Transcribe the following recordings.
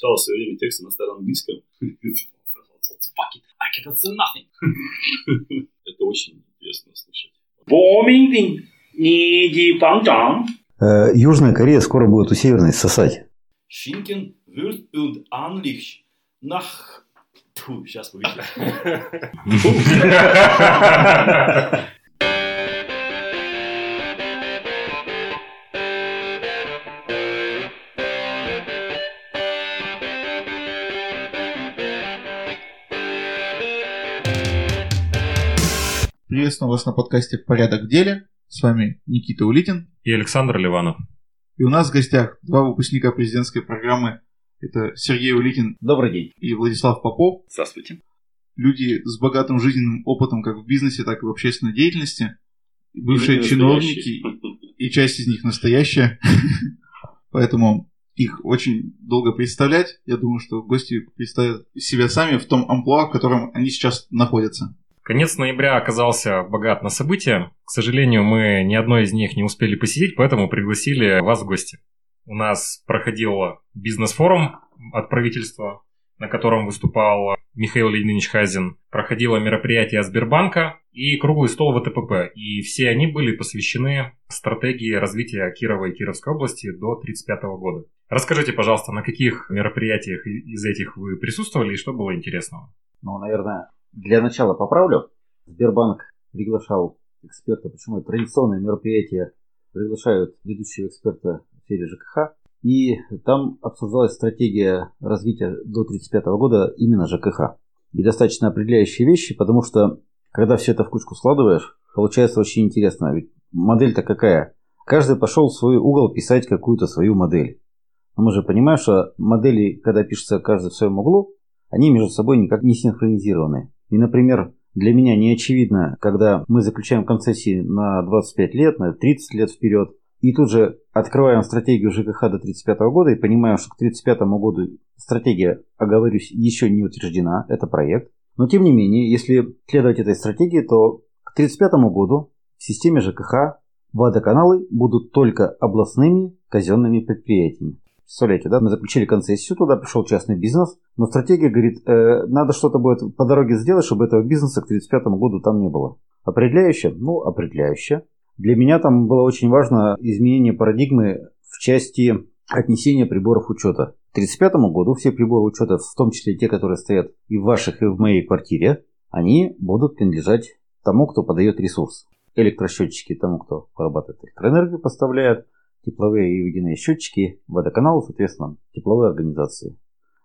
читал все время тексты на старом английском. I cannot do nothing. Это очень интересно слушать. Э, Южная Корея скоро будет у Северной сосать. Schinken wird und anlich nach... Сейчас увидите. Приветствую вас на подкасте «Порядок в деле». С вами Никита Улитин. и Александр Ливанов. И у нас в гостях два выпускника президентской программы. Это Сергей Улитин Добрый день. и Владислав Попов. Здравствуйте. Люди с богатым жизненным опытом как в бизнесе, так и в общественной деятельности. Бывшие Или чиновники, и часть из них настоящая. Поэтому их очень долго представлять. Я думаю, что гости представят себя сами в том амплуа, в котором они сейчас находятся. Конец ноября оказался богат на события. К сожалению, мы ни одной из них не успели посетить, поэтому пригласили вас в гости. У нас проходил бизнес-форум от правительства, на котором выступал Михаил Леонидович Хазин. Проходило мероприятие Сбербанка и круглый стол ВТПП. И все они были посвящены стратегии развития Кирова и Кировской области до 1935 года. Расскажите, пожалуйста, на каких мероприятиях из этих вы присутствовали и что было интересного? Ну, наверное, для начала поправлю. Сбербанк приглашал эксперта, почему это традиционное мероприятие, приглашают ведущего эксперта в сфере ЖКХ. И там обсуждалась стратегия развития до 1935 года именно ЖКХ. И достаточно определяющие вещи, потому что когда все это в кучку складываешь, получается очень интересно. Ведь модель-то какая? Каждый пошел в свой угол писать какую-то свою модель. Но мы же понимаем, что модели, когда пишется каждый в своем углу, они между собой никак не синхронизированы. И, например, для меня не очевидно, когда мы заключаем концессии на 25 лет, на 30 лет вперед, и тут же открываем стратегию ЖКХ до 1935 года и понимаем, что к 1935 году стратегия, оговорюсь, еще не утверждена, это проект. Но тем не менее, если следовать этой стратегии, то к 1935 году в системе ЖКХ водоканалы будут только областными казенными предприятиями. Представляете, да, мы заключили концессию, туда пришел частный бизнес, но стратегия говорит, э, надо что-то будет по дороге сделать, чтобы этого бизнеса к 1935 году там не было. Определяюще? Ну, определяюще. Для меня там было очень важно изменение парадигмы в части отнесения приборов учета. К 1935 году все приборы учета, в том числе те, которые стоят и в ваших, и в моей квартире, они будут принадлежать тому, кто подает ресурс. Электросчетчики тому, кто вырабатывает электроэнергию, поставляет, тепловые и водяные счетчики, водоканалы, соответственно, тепловые организации.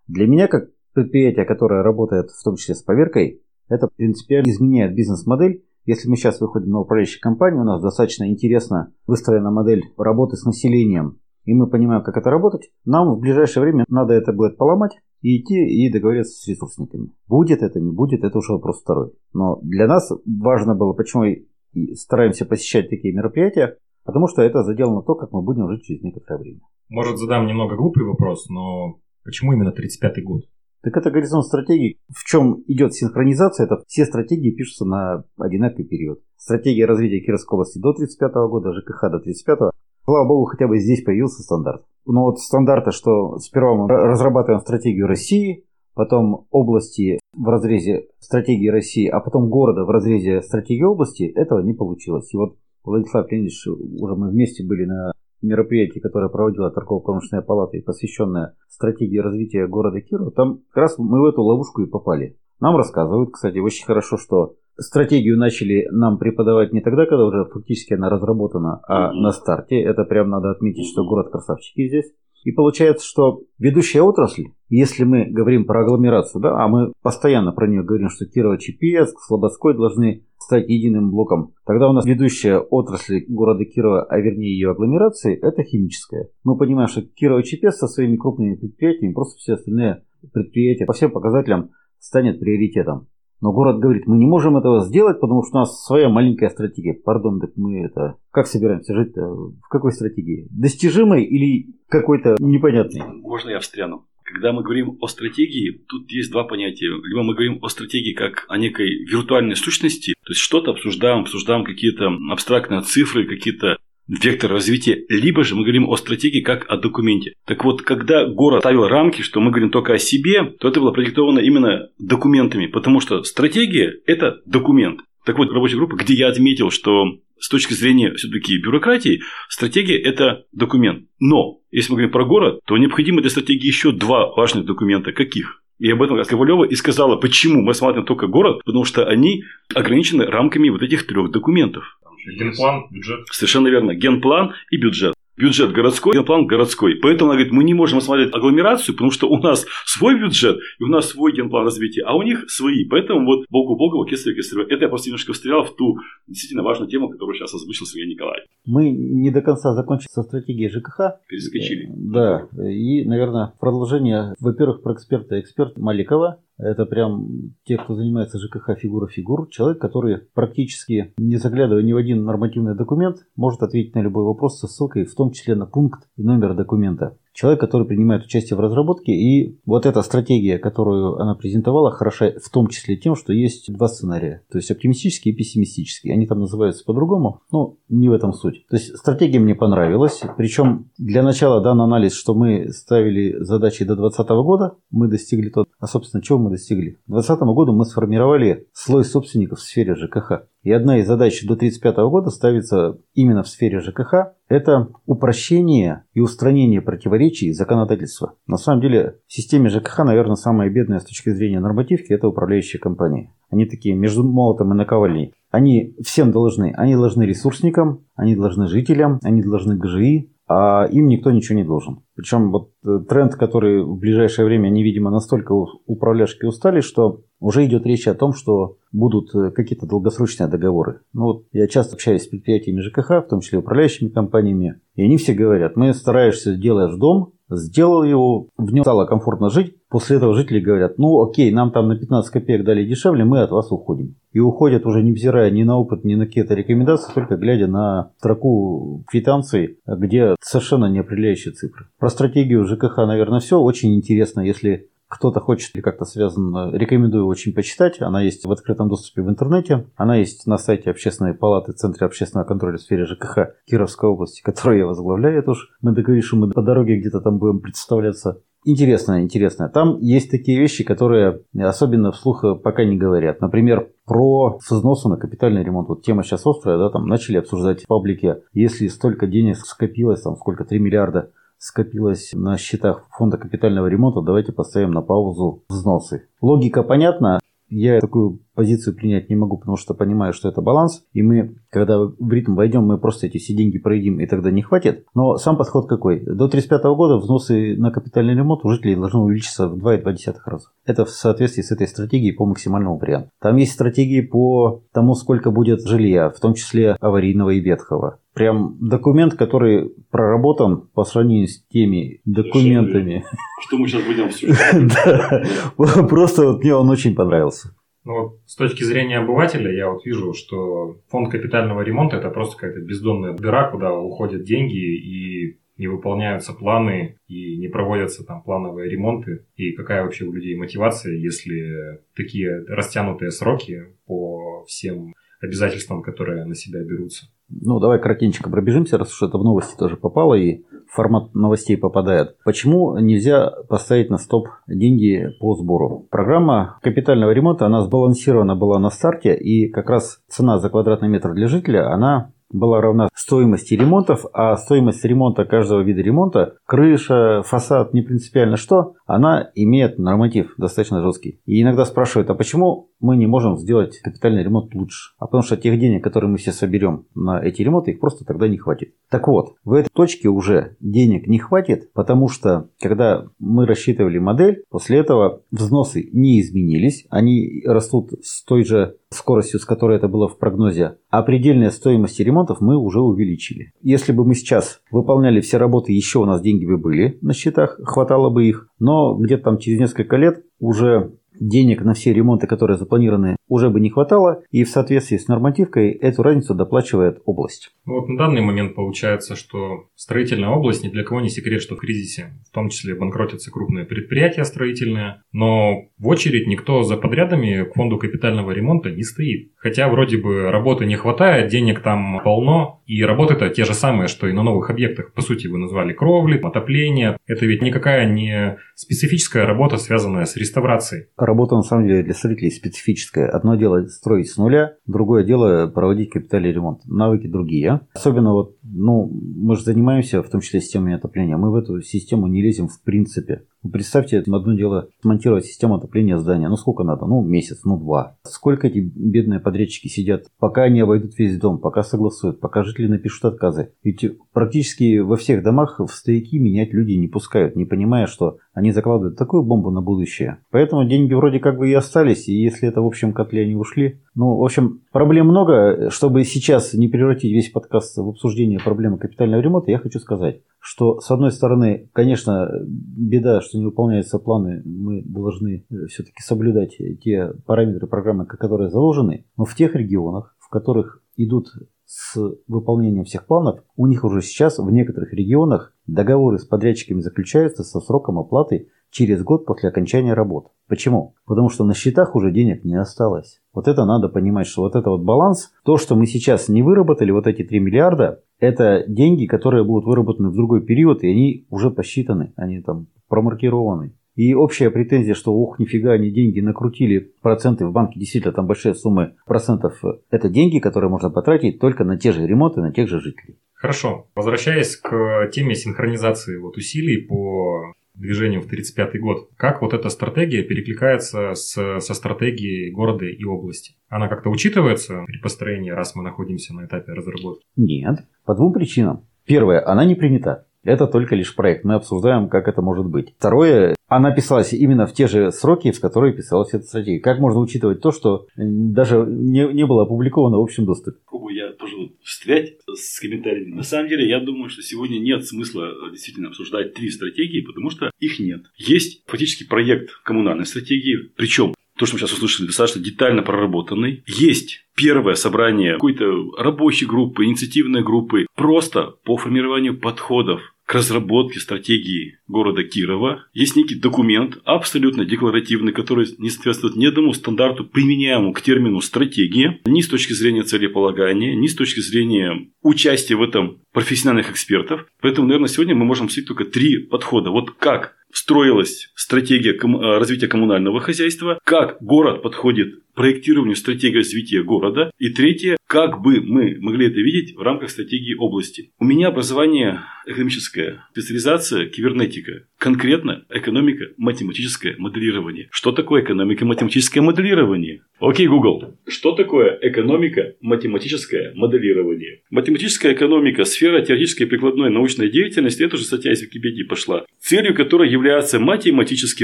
Для меня, как предприятие, которое работает в том числе с поверкой, это принципиально изменяет бизнес-модель. Если мы сейчас выходим на управляющую компанию, у нас достаточно интересно выстроена модель работы с населением, и мы понимаем, как это работать, нам в ближайшее время надо это будет поломать и идти и договориться с ресурсниками. Будет это, не будет, это уже вопрос второй. Но для нас важно было, почему и стараемся посещать такие мероприятия, потому что это заделано то, как мы будем жить через некоторое время. Может, задам немного глупый вопрос, но почему именно 35-й год? Так это горизонт стратегии. В чем идет синхронизация, это все стратегии пишутся на одинаковый период. Стратегия развития Кировской области до 35 года, ЖКХ до 35 Слава богу, хотя бы здесь появился стандарт. Но вот стандарта, что сперва мы разрабатываем стратегию России, потом области в разрезе стратегии России, а потом города в разрезе стратегии области, этого не получилось. И вот Владислав Леонидович, уже мы вместе были на мероприятии, которое проводила торгово-промышленная палата и посвященное стратегии развития города Кирова, там как раз мы в эту ловушку и попали. Нам рассказывают, кстати, очень хорошо, что стратегию начали нам преподавать не тогда, когда уже фактически она разработана, а на старте. Это прям надо отметить, что город красавчики здесь. И получается, что ведущая отрасль, если мы говорим про агломерацию, да, а мы постоянно про нее говорим, что Кирово, Чепецк, Слободской должны стать единым блоком, тогда у нас ведущая отрасль города Кирова, а вернее ее агломерации, это химическая. Мы понимаем, что Кирово Чепецк со своими крупными предприятиями, просто все остальные предприятия по всем показателям станет приоритетом. Но город говорит, мы не можем этого сделать, потому что у нас своя маленькая стратегия. Пардон, так мы это... Как собираемся жить-то? В какой стратегии? Достижимой или какой-то непонятной? Можно я встряну? Когда мы говорим о стратегии, тут есть два понятия. Либо мы говорим о стратегии как о некой виртуальной сущности, то есть что-то обсуждаем, обсуждаем какие-то абстрактные цифры, какие-то вектор развития, либо же мы говорим о стратегии как о документе. Так вот, когда город ставил рамки, что мы говорим только о себе, то это было продиктовано именно документами, потому что стратегия – это документ. Так вот, рабочая группа, где я отметил, что с точки зрения все-таки бюрократии, стратегия – это документ. Но, если мы говорим про город, то необходимо для стратегии еще два важных документа. Каких? И об этом Ковалева и сказала, почему мы смотрим только город, потому что они ограничены рамками вот этих трех документов. Генплан, бюджет. Совершенно верно. Генплан и бюджет. Бюджет городской, генплан городской. Поэтому она говорит, мы не можем осмотреть агломерацию, потому что у нас свой бюджет, и у нас свой генплан развития, а у них свои. Поэтому вот Богу Богу, кесарево кесарево. Это я просто немножко встрял в ту действительно важную тему, которую сейчас озвучил Сергей Николаевич. Мы не до конца закончили со стратегией ЖКХ. Перескочили. Да. И, наверное, продолжение, во-первых, про эксперта. Эксперт Маликова, это прям те, кто занимается ЖКХ фигура фигур. Человек, который практически, не заглядывая ни в один нормативный документ, может ответить на любой вопрос со ссылкой, в том числе на пункт и номер документа человек, который принимает участие в разработке. И вот эта стратегия, которую она презентовала, хороша в том числе тем, что есть два сценария. То есть оптимистический и пессимистический. Они там называются по-другому, но не в этом суть. То есть стратегия мне понравилась. Причем для начала дан анализ, что мы ставили задачи до 2020 года, мы достигли тот. А собственно, чего мы достигли? К 2020 году мы сформировали слой собственников в сфере ЖКХ. И одна из задач до 1935 года ставится именно в сфере ЖКХ. Это упрощение и устранение противоречий законодательства. На самом деле в системе ЖКХ, наверное, самая бедная с точки зрения нормативки – это управляющие компании. Они такие между молотом и наковальней. Они всем должны. Они должны ресурсникам, они должны жителям, они должны ГЖИ, а им никто ничего не должен. Причем вот э, тренд, который в ближайшее время они, видимо, настолько управляшки устали, что уже идет речь о том, что будут э, какие-то долгосрочные договоры. Ну вот я часто общаюсь с предприятиями ЖКХ, в том числе управляющими компаниями, и они все говорят, мы стараешься, делаешь дом, сделал его, в нем стало комфортно жить. После этого жители говорят, ну окей, нам там на 15 копеек дали дешевле, мы от вас уходим. И уходят уже невзирая ни на опыт, ни на какие-то рекомендации, только глядя на строку квитанций, где совершенно не определяющие цифры. Про стратегию ЖКХ, наверное, все. Очень интересно, если кто-то хочет или как-то связан, рекомендую очень почитать. Она есть в открытом доступе в интернете. Она есть на сайте Общественной палаты Центра общественного контроля в сфере ЖКХ Кировской области, которую я возглавляю. Это уж мы договорились, что мы по дороге где-то там будем представляться. Интересно, интересно. Там есть такие вещи, которые особенно вслух пока не говорят. Например, про взносы на капитальный ремонт. Вот тема сейчас острая, да, там начали обсуждать в паблике. Если столько денег скопилось, там сколько, 3 миллиарда скопилось на счетах фонда капитального ремонта, давайте поставим на паузу взносы. Логика понятна. Я такую позицию принять не могу, потому что понимаю, что это баланс. И мы, когда в ритм войдем, мы просто эти все деньги проедим, и тогда не хватит. Но сам подход какой? До 1935 года взносы на капитальный ремонт у жителей должны увеличиться в 2,2 раза. Это в соответствии с этой стратегией по максимальному варианту. Там есть стратегии по тому, сколько будет жилья, в том числе аварийного и ветхого прям документ, который проработан по сравнению с теми документами. Что мы сейчас будем обсуждать. Просто вот мне он очень понравился. Ну вот с точки зрения обывателя я вот вижу, что фонд капитального ремонта это просто какая-то бездонная дыра, куда уходят деньги и не выполняются планы и не проводятся там плановые ремонты. И какая вообще у людей мотивация, если такие растянутые сроки по всем обязательствам, которые на себя берутся. Ну, давай коротенько пробежимся, раз уж это в новости тоже попало и формат новостей попадает. Почему нельзя поставить на стоп деньги по сбору? Программа капитального ремонта, она сбалансирована была на старте, и как раз цена за квадратный метр для жителя, она была равна стоимости ремонтов, а стоимость ремонта каждого вида ремонта, крыша, фасад, не принципиально что, она имеет норматив достаточно жесткий. И иногда спрашивают, а почему мы не можем сделать капитальный ремонт лучше? А потому что тех денег, которые мы все соберем на эти ремонты, их просто тогда не хватит. Так вот, в этой точке уже денег не хватит, потому что когда мы рассчитывали модель, после этого взносы не изменились, они растут с той же скоростью, с которой это было в прогнозе, а предельная стоимость ремонтов мы уже увеличили. Если бы мы сейчас выполняли все работы, еще у нас деньги бы были на счетах, хватало бы их, но где-то там через несколько лет уже денег на все ремонты, которые запланированы, уже бы не хватало, и в соответствии с нормативкой эту разницу доплачивает область. Ну вот на данный момент получается, что строительная область ни для кого не секрет, что в кризисе. В том числе банкротятся крупные предприятия строительные, но в очередь никто за подрядами к фонду капитального ремонта не стоит. Хотя вроде бы работы не хватает, денег там полно, и работы-то те же самые, что и на новых объектах. По сути, вы назвали кровли, отопление. Это ведь никакая не специфическая работа, связанная с реставрацией. Работа, на самом деле, для строителей специфическая. Одно дело строить с нуля, другое дело проводить капитальный ремонт. Навыки другие. Особенно вот, ну, мы же занимаемся, в том числе, системами отопления. Мы в эту систему не лезем в принципе. Ну, представьте, одно дело смонтировать систему отопления здания. Ну, сколько надо? Ну, месяц, ну, два. Сколько эти бедные подрядчики сидят, пока они обойдут весь дом, пока согласуют, пока жители напишут отказы. Ведь практически во всех домах в стояки менять люди не пускают, не понимая, что они закладывают такую бомбу на будущее. Поэтому деньги вроде как бы и остались, и если это в общем котле они ушли. Ну, в общем, проблем много. Чтобы сейчас не превратить весь подкаст в обсуждение проблемы капитального ремонта, я хочу сказать, что, с одной стороны, конечно, беда, что не выполняются планы, мы должны э, все-таки соблюдать те параметры программы, которые заложены, но в тех регионах, в которых идут с выполнением всех планов, у них уже сейчас в некоторых регионах договоры с подрядчиками заключаются со сроком оплаты через год после окончания работ. Почему? Потому что на счетах уже денег не осталось. Вот это надо понимать, что вот это вот баланс, то, что мы сейчас не выработали, вот эти 3 миллиарда, это деньги, которые будут выработаны в другой период, и они уже посчитаны, они там промаркированы. И общая претензия, что ух, нифига, они деньги накрутили, проценты в банке, действительно, там большие суммы процентов, это деньги, которые можно потратить только на те же ремонты, на тех же жителей. Хорошо. Возвращаясь к теме синхронизации вот усилий по движению в 1935 год, как вот эта стратегия перекликается с, со стратегией города и области? Она как-то учитывается при построении, раз мы находимся на этапе разработки? Нет, по двум причинам. Первое, она не принята. Это только лишь проект. Мы обсуждаем, как это может быть. Второе, она писалась именно в те же сроки, в которые писалась эта стратегия. Как можно учитывать то, что даже не, не было опубликовано в общем доступе? Пробую я тоже встрять с комментариями. На самом деле, я думаю, что сегодня нет смысла э, действительно обсуждать три стратегии, потому что их нет. Есть фактически проект коммунальной стратегии, причем то, что мы сейчас услышали, достаточно детально проработанный. Есть первое собрание какой-то рабочей группы, инициативной группы, просто по формированию подходов к разработке стратегии города Кирова. Есть некий документ, абсолютно декларативный, который не соответствует ни одному стандарту, применяемому к термину стратегия, ни с точки зрения целеполагания, ни с точки зрения участия в этом профессиональных экспертов. Поэтому, наверное, сегодня мы можем обсудить только три подхода. Вот как строилась стратегия э, развития коммунального хозяйства, как город подходит к проектированию стратегии развития города, и третье, как бы мы могли это видеть в рамках стратегии области. У меня образование экономическое, специализация кибернетика, конкретно экономика, математическое моделирование. Что такое экономика, математическое моделирование? Окей, Google. Что такое экономика, математическое моделирование? Математическая экономика – сфера теоретической и прикладной научной деятельности. Это уже статья из Википедии пошла. Целью которой является математически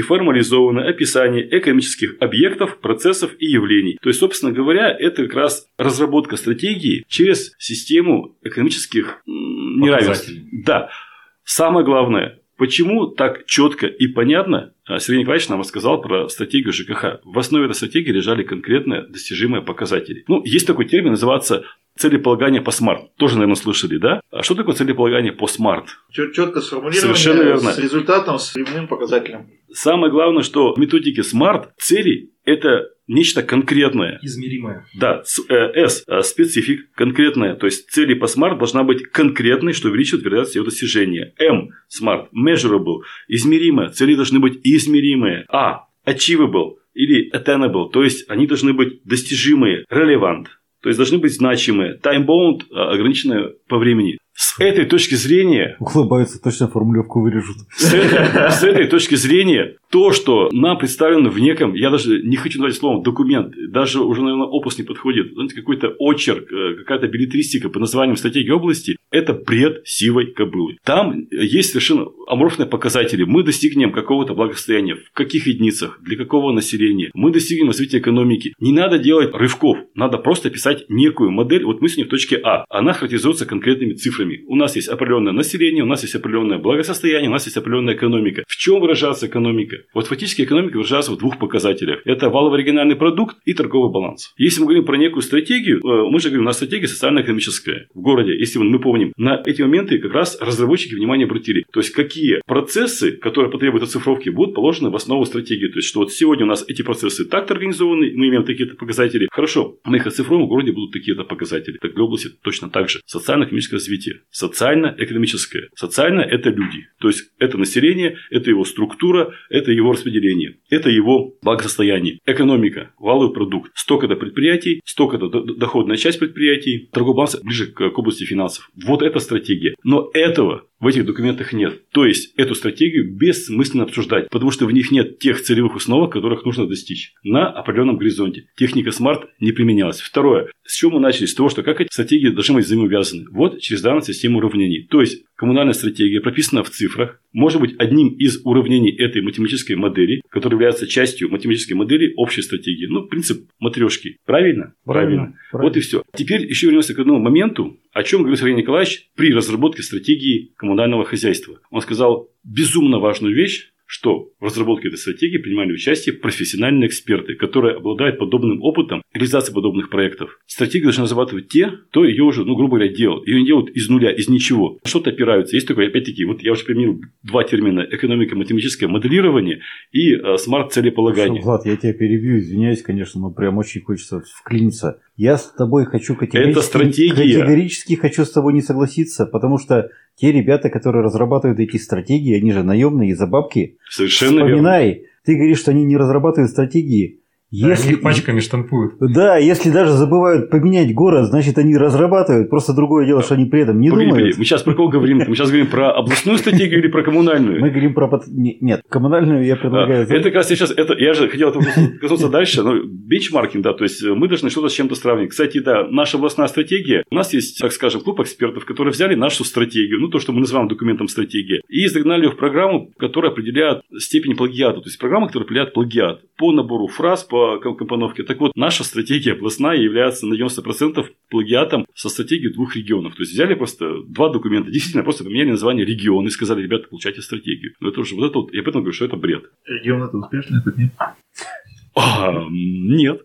формализованное описание экономических объектов, процессов и явлений. То есть, собственно говоря, это как раз разработка стратегии через систему экономических неравенств. Да. Самое главное, Почему так четко и понятно а, Сергей Николаевич нам рассказал про стратегию ЖКХ. В основе этой стратегии лежали конкретные достижимые показатели. Ну, есть такой термин, называется целеполагание по SMART. Тоже, наверное, слышали, да? А что такое целеполагание по SMART? Четко сформулировано Совершенно верно. с результатом, с временным показателем. Самое главное, что в методике SMART цели – это нечто конкретное. Измеримое. Да, э, S – specific, конкретное. То есть, цели по SMART должна быть конкретной, что увеличивает вероятность ее достижения. M – SMART – measurable, измеримое. Цели должны быть измеримые. A – achievable или attainable, то есть, они должны быть достижимые, relevant, то есть должны быть значимые, time-bound, ограниченные по времени. С этой точки зрения... Улыбаются, точно формулировку вырежут. С этой, с этой точки зрения, то, что нам представлено в неком, я даже не хочу назвать словом документ, даже уже, наверное, опус не подходит, знаете, какой-то очерк, э, какая-то билетристика по названием стратегии области, это бред сивой кобылы. Там есть совершенно аморфные показатели. Мы достигнем какого-то благосостояния, в каких единицах, для какого населения. Мы достигнем развития экономики. Не надо делать рывков, надо просто писать некую модель. Вот мы сегодня в точке А, она характеризуется конкретными цифрами цифрами. У нас есть определенное население, у нас есть определенное благосостояние, у нас есть определенная экономика. В чем выражается экономика? Вот фактически экономика выражается в двух показателях. Это валовый региональный продукт и торговый баланс. Если мы говорим про некую стратегию, э, мы же говорим, у нас стратегия социально-экономическая в городе. Если мы помним, на эти моменты как раз разработчики внимание обратили. То есть, какие процессы, которые потребуют оцифровки, будут положены в основу стратегии. То есть, что вот сегодня у нас эти процессы так-то организованы, мы имеем такие-то показатели. Хорошо, мы их оцифруем, в городе будут такие-то показатели. Так для области точно так же. Социально-экономическое развитие. Социально-экономическое. Социально – это люди. То есть, это население, это его структура, это его распределение, это его благосостояние. Экономика, валовый продукт. Столько-то предприятий, столько-то доходная часть предприятий. Торговый баланс ближе к, области финансов. Вот это стратегия. Но этого в этих документах нет. То есть, эту стратегию бессмысленно обсуждать, потому что в них нет тех целевых установок, которых нужно достичь на определенном горизонте. Техника SMART не применялась. Второе. С чего мы начали? С того, что как эти стратегии должны быть взаимоувязаны. Вот через данную систему уравнений. То есть, коммунальная стратегия прописана в цифрах, может быть одним из уравнений этой математической модели, которая является частью математической модели общей стратегии. Ну, принцип матрешки. Правильно? Правильно. Правильно. Вот и все. Теперь еще вернемся к одному моменту, о чем говорил Сергей Николаевич при разработке стратегии коммунального хозяйства. Он сказал безумно важную вещь, что в разработке этой стратегии принимали участие профессиональные эксперты, которые обладают подобным опытом реализации подобных проектов. Стратегию должны разрабатывать те, кто ее уже, ну, грубо говоря, делал. Ее не делают из нуля, из ничего. Что-то опираются. Есть такое, опять-таки, вот я уже применил два термина. Экономика, математическое моделирование и э, смарт-целеполагание. Влад, я тебя перебью, извиняюсь, конечно, но прям очень хочется вклиниться. Я с тобой хочу категорически, Это стратегия. категорически хочу с тобой не согласиться, потому что те ребята, которые разрабатывают эти стратегии, они же наемные за бабки. Совершенно Вспоминай, верно. ты говоришь, что они не разрабатывают стратегии. Если... Они их пачками штампуют. Да, если даже забывают поменять город, значит они разрабатывают. Просто другое дело, что они при этом не Погоди, думают. погоди, Мы сейчас про кого говорим? Мы сейчас говорим про областную стратегию или про коммунальную? Мы говорим про... Нет, коммунальную я предлагаю... А, Это как раз сейчас, это, я же хотел коснуться дальше, но бенчмаркинг, да, то есть мы должны что-то с чем-то сравнивать. Кстати, да, наша областная стратегия, у нас есть, так скажем, клуб экспертов, которые взяли нашу стратегию, ну, то, что мы называем документом стратегии, и загнали ее в программу, которая определяет степень плагиата, то есть программа, которая определяет плагиат по набору фраз, по ком- компоновке. Так вот, наша стратегия областная является на 90% плагиатом со стратегией двух регионов. То есть взяли просто два документа, действительно просто поменяли название региона и сказали, ребята, получайте стратегию. Но это уже вот это вот, я поэтому говорю, что это бред. Регион это успешный, тут нет. А, нет.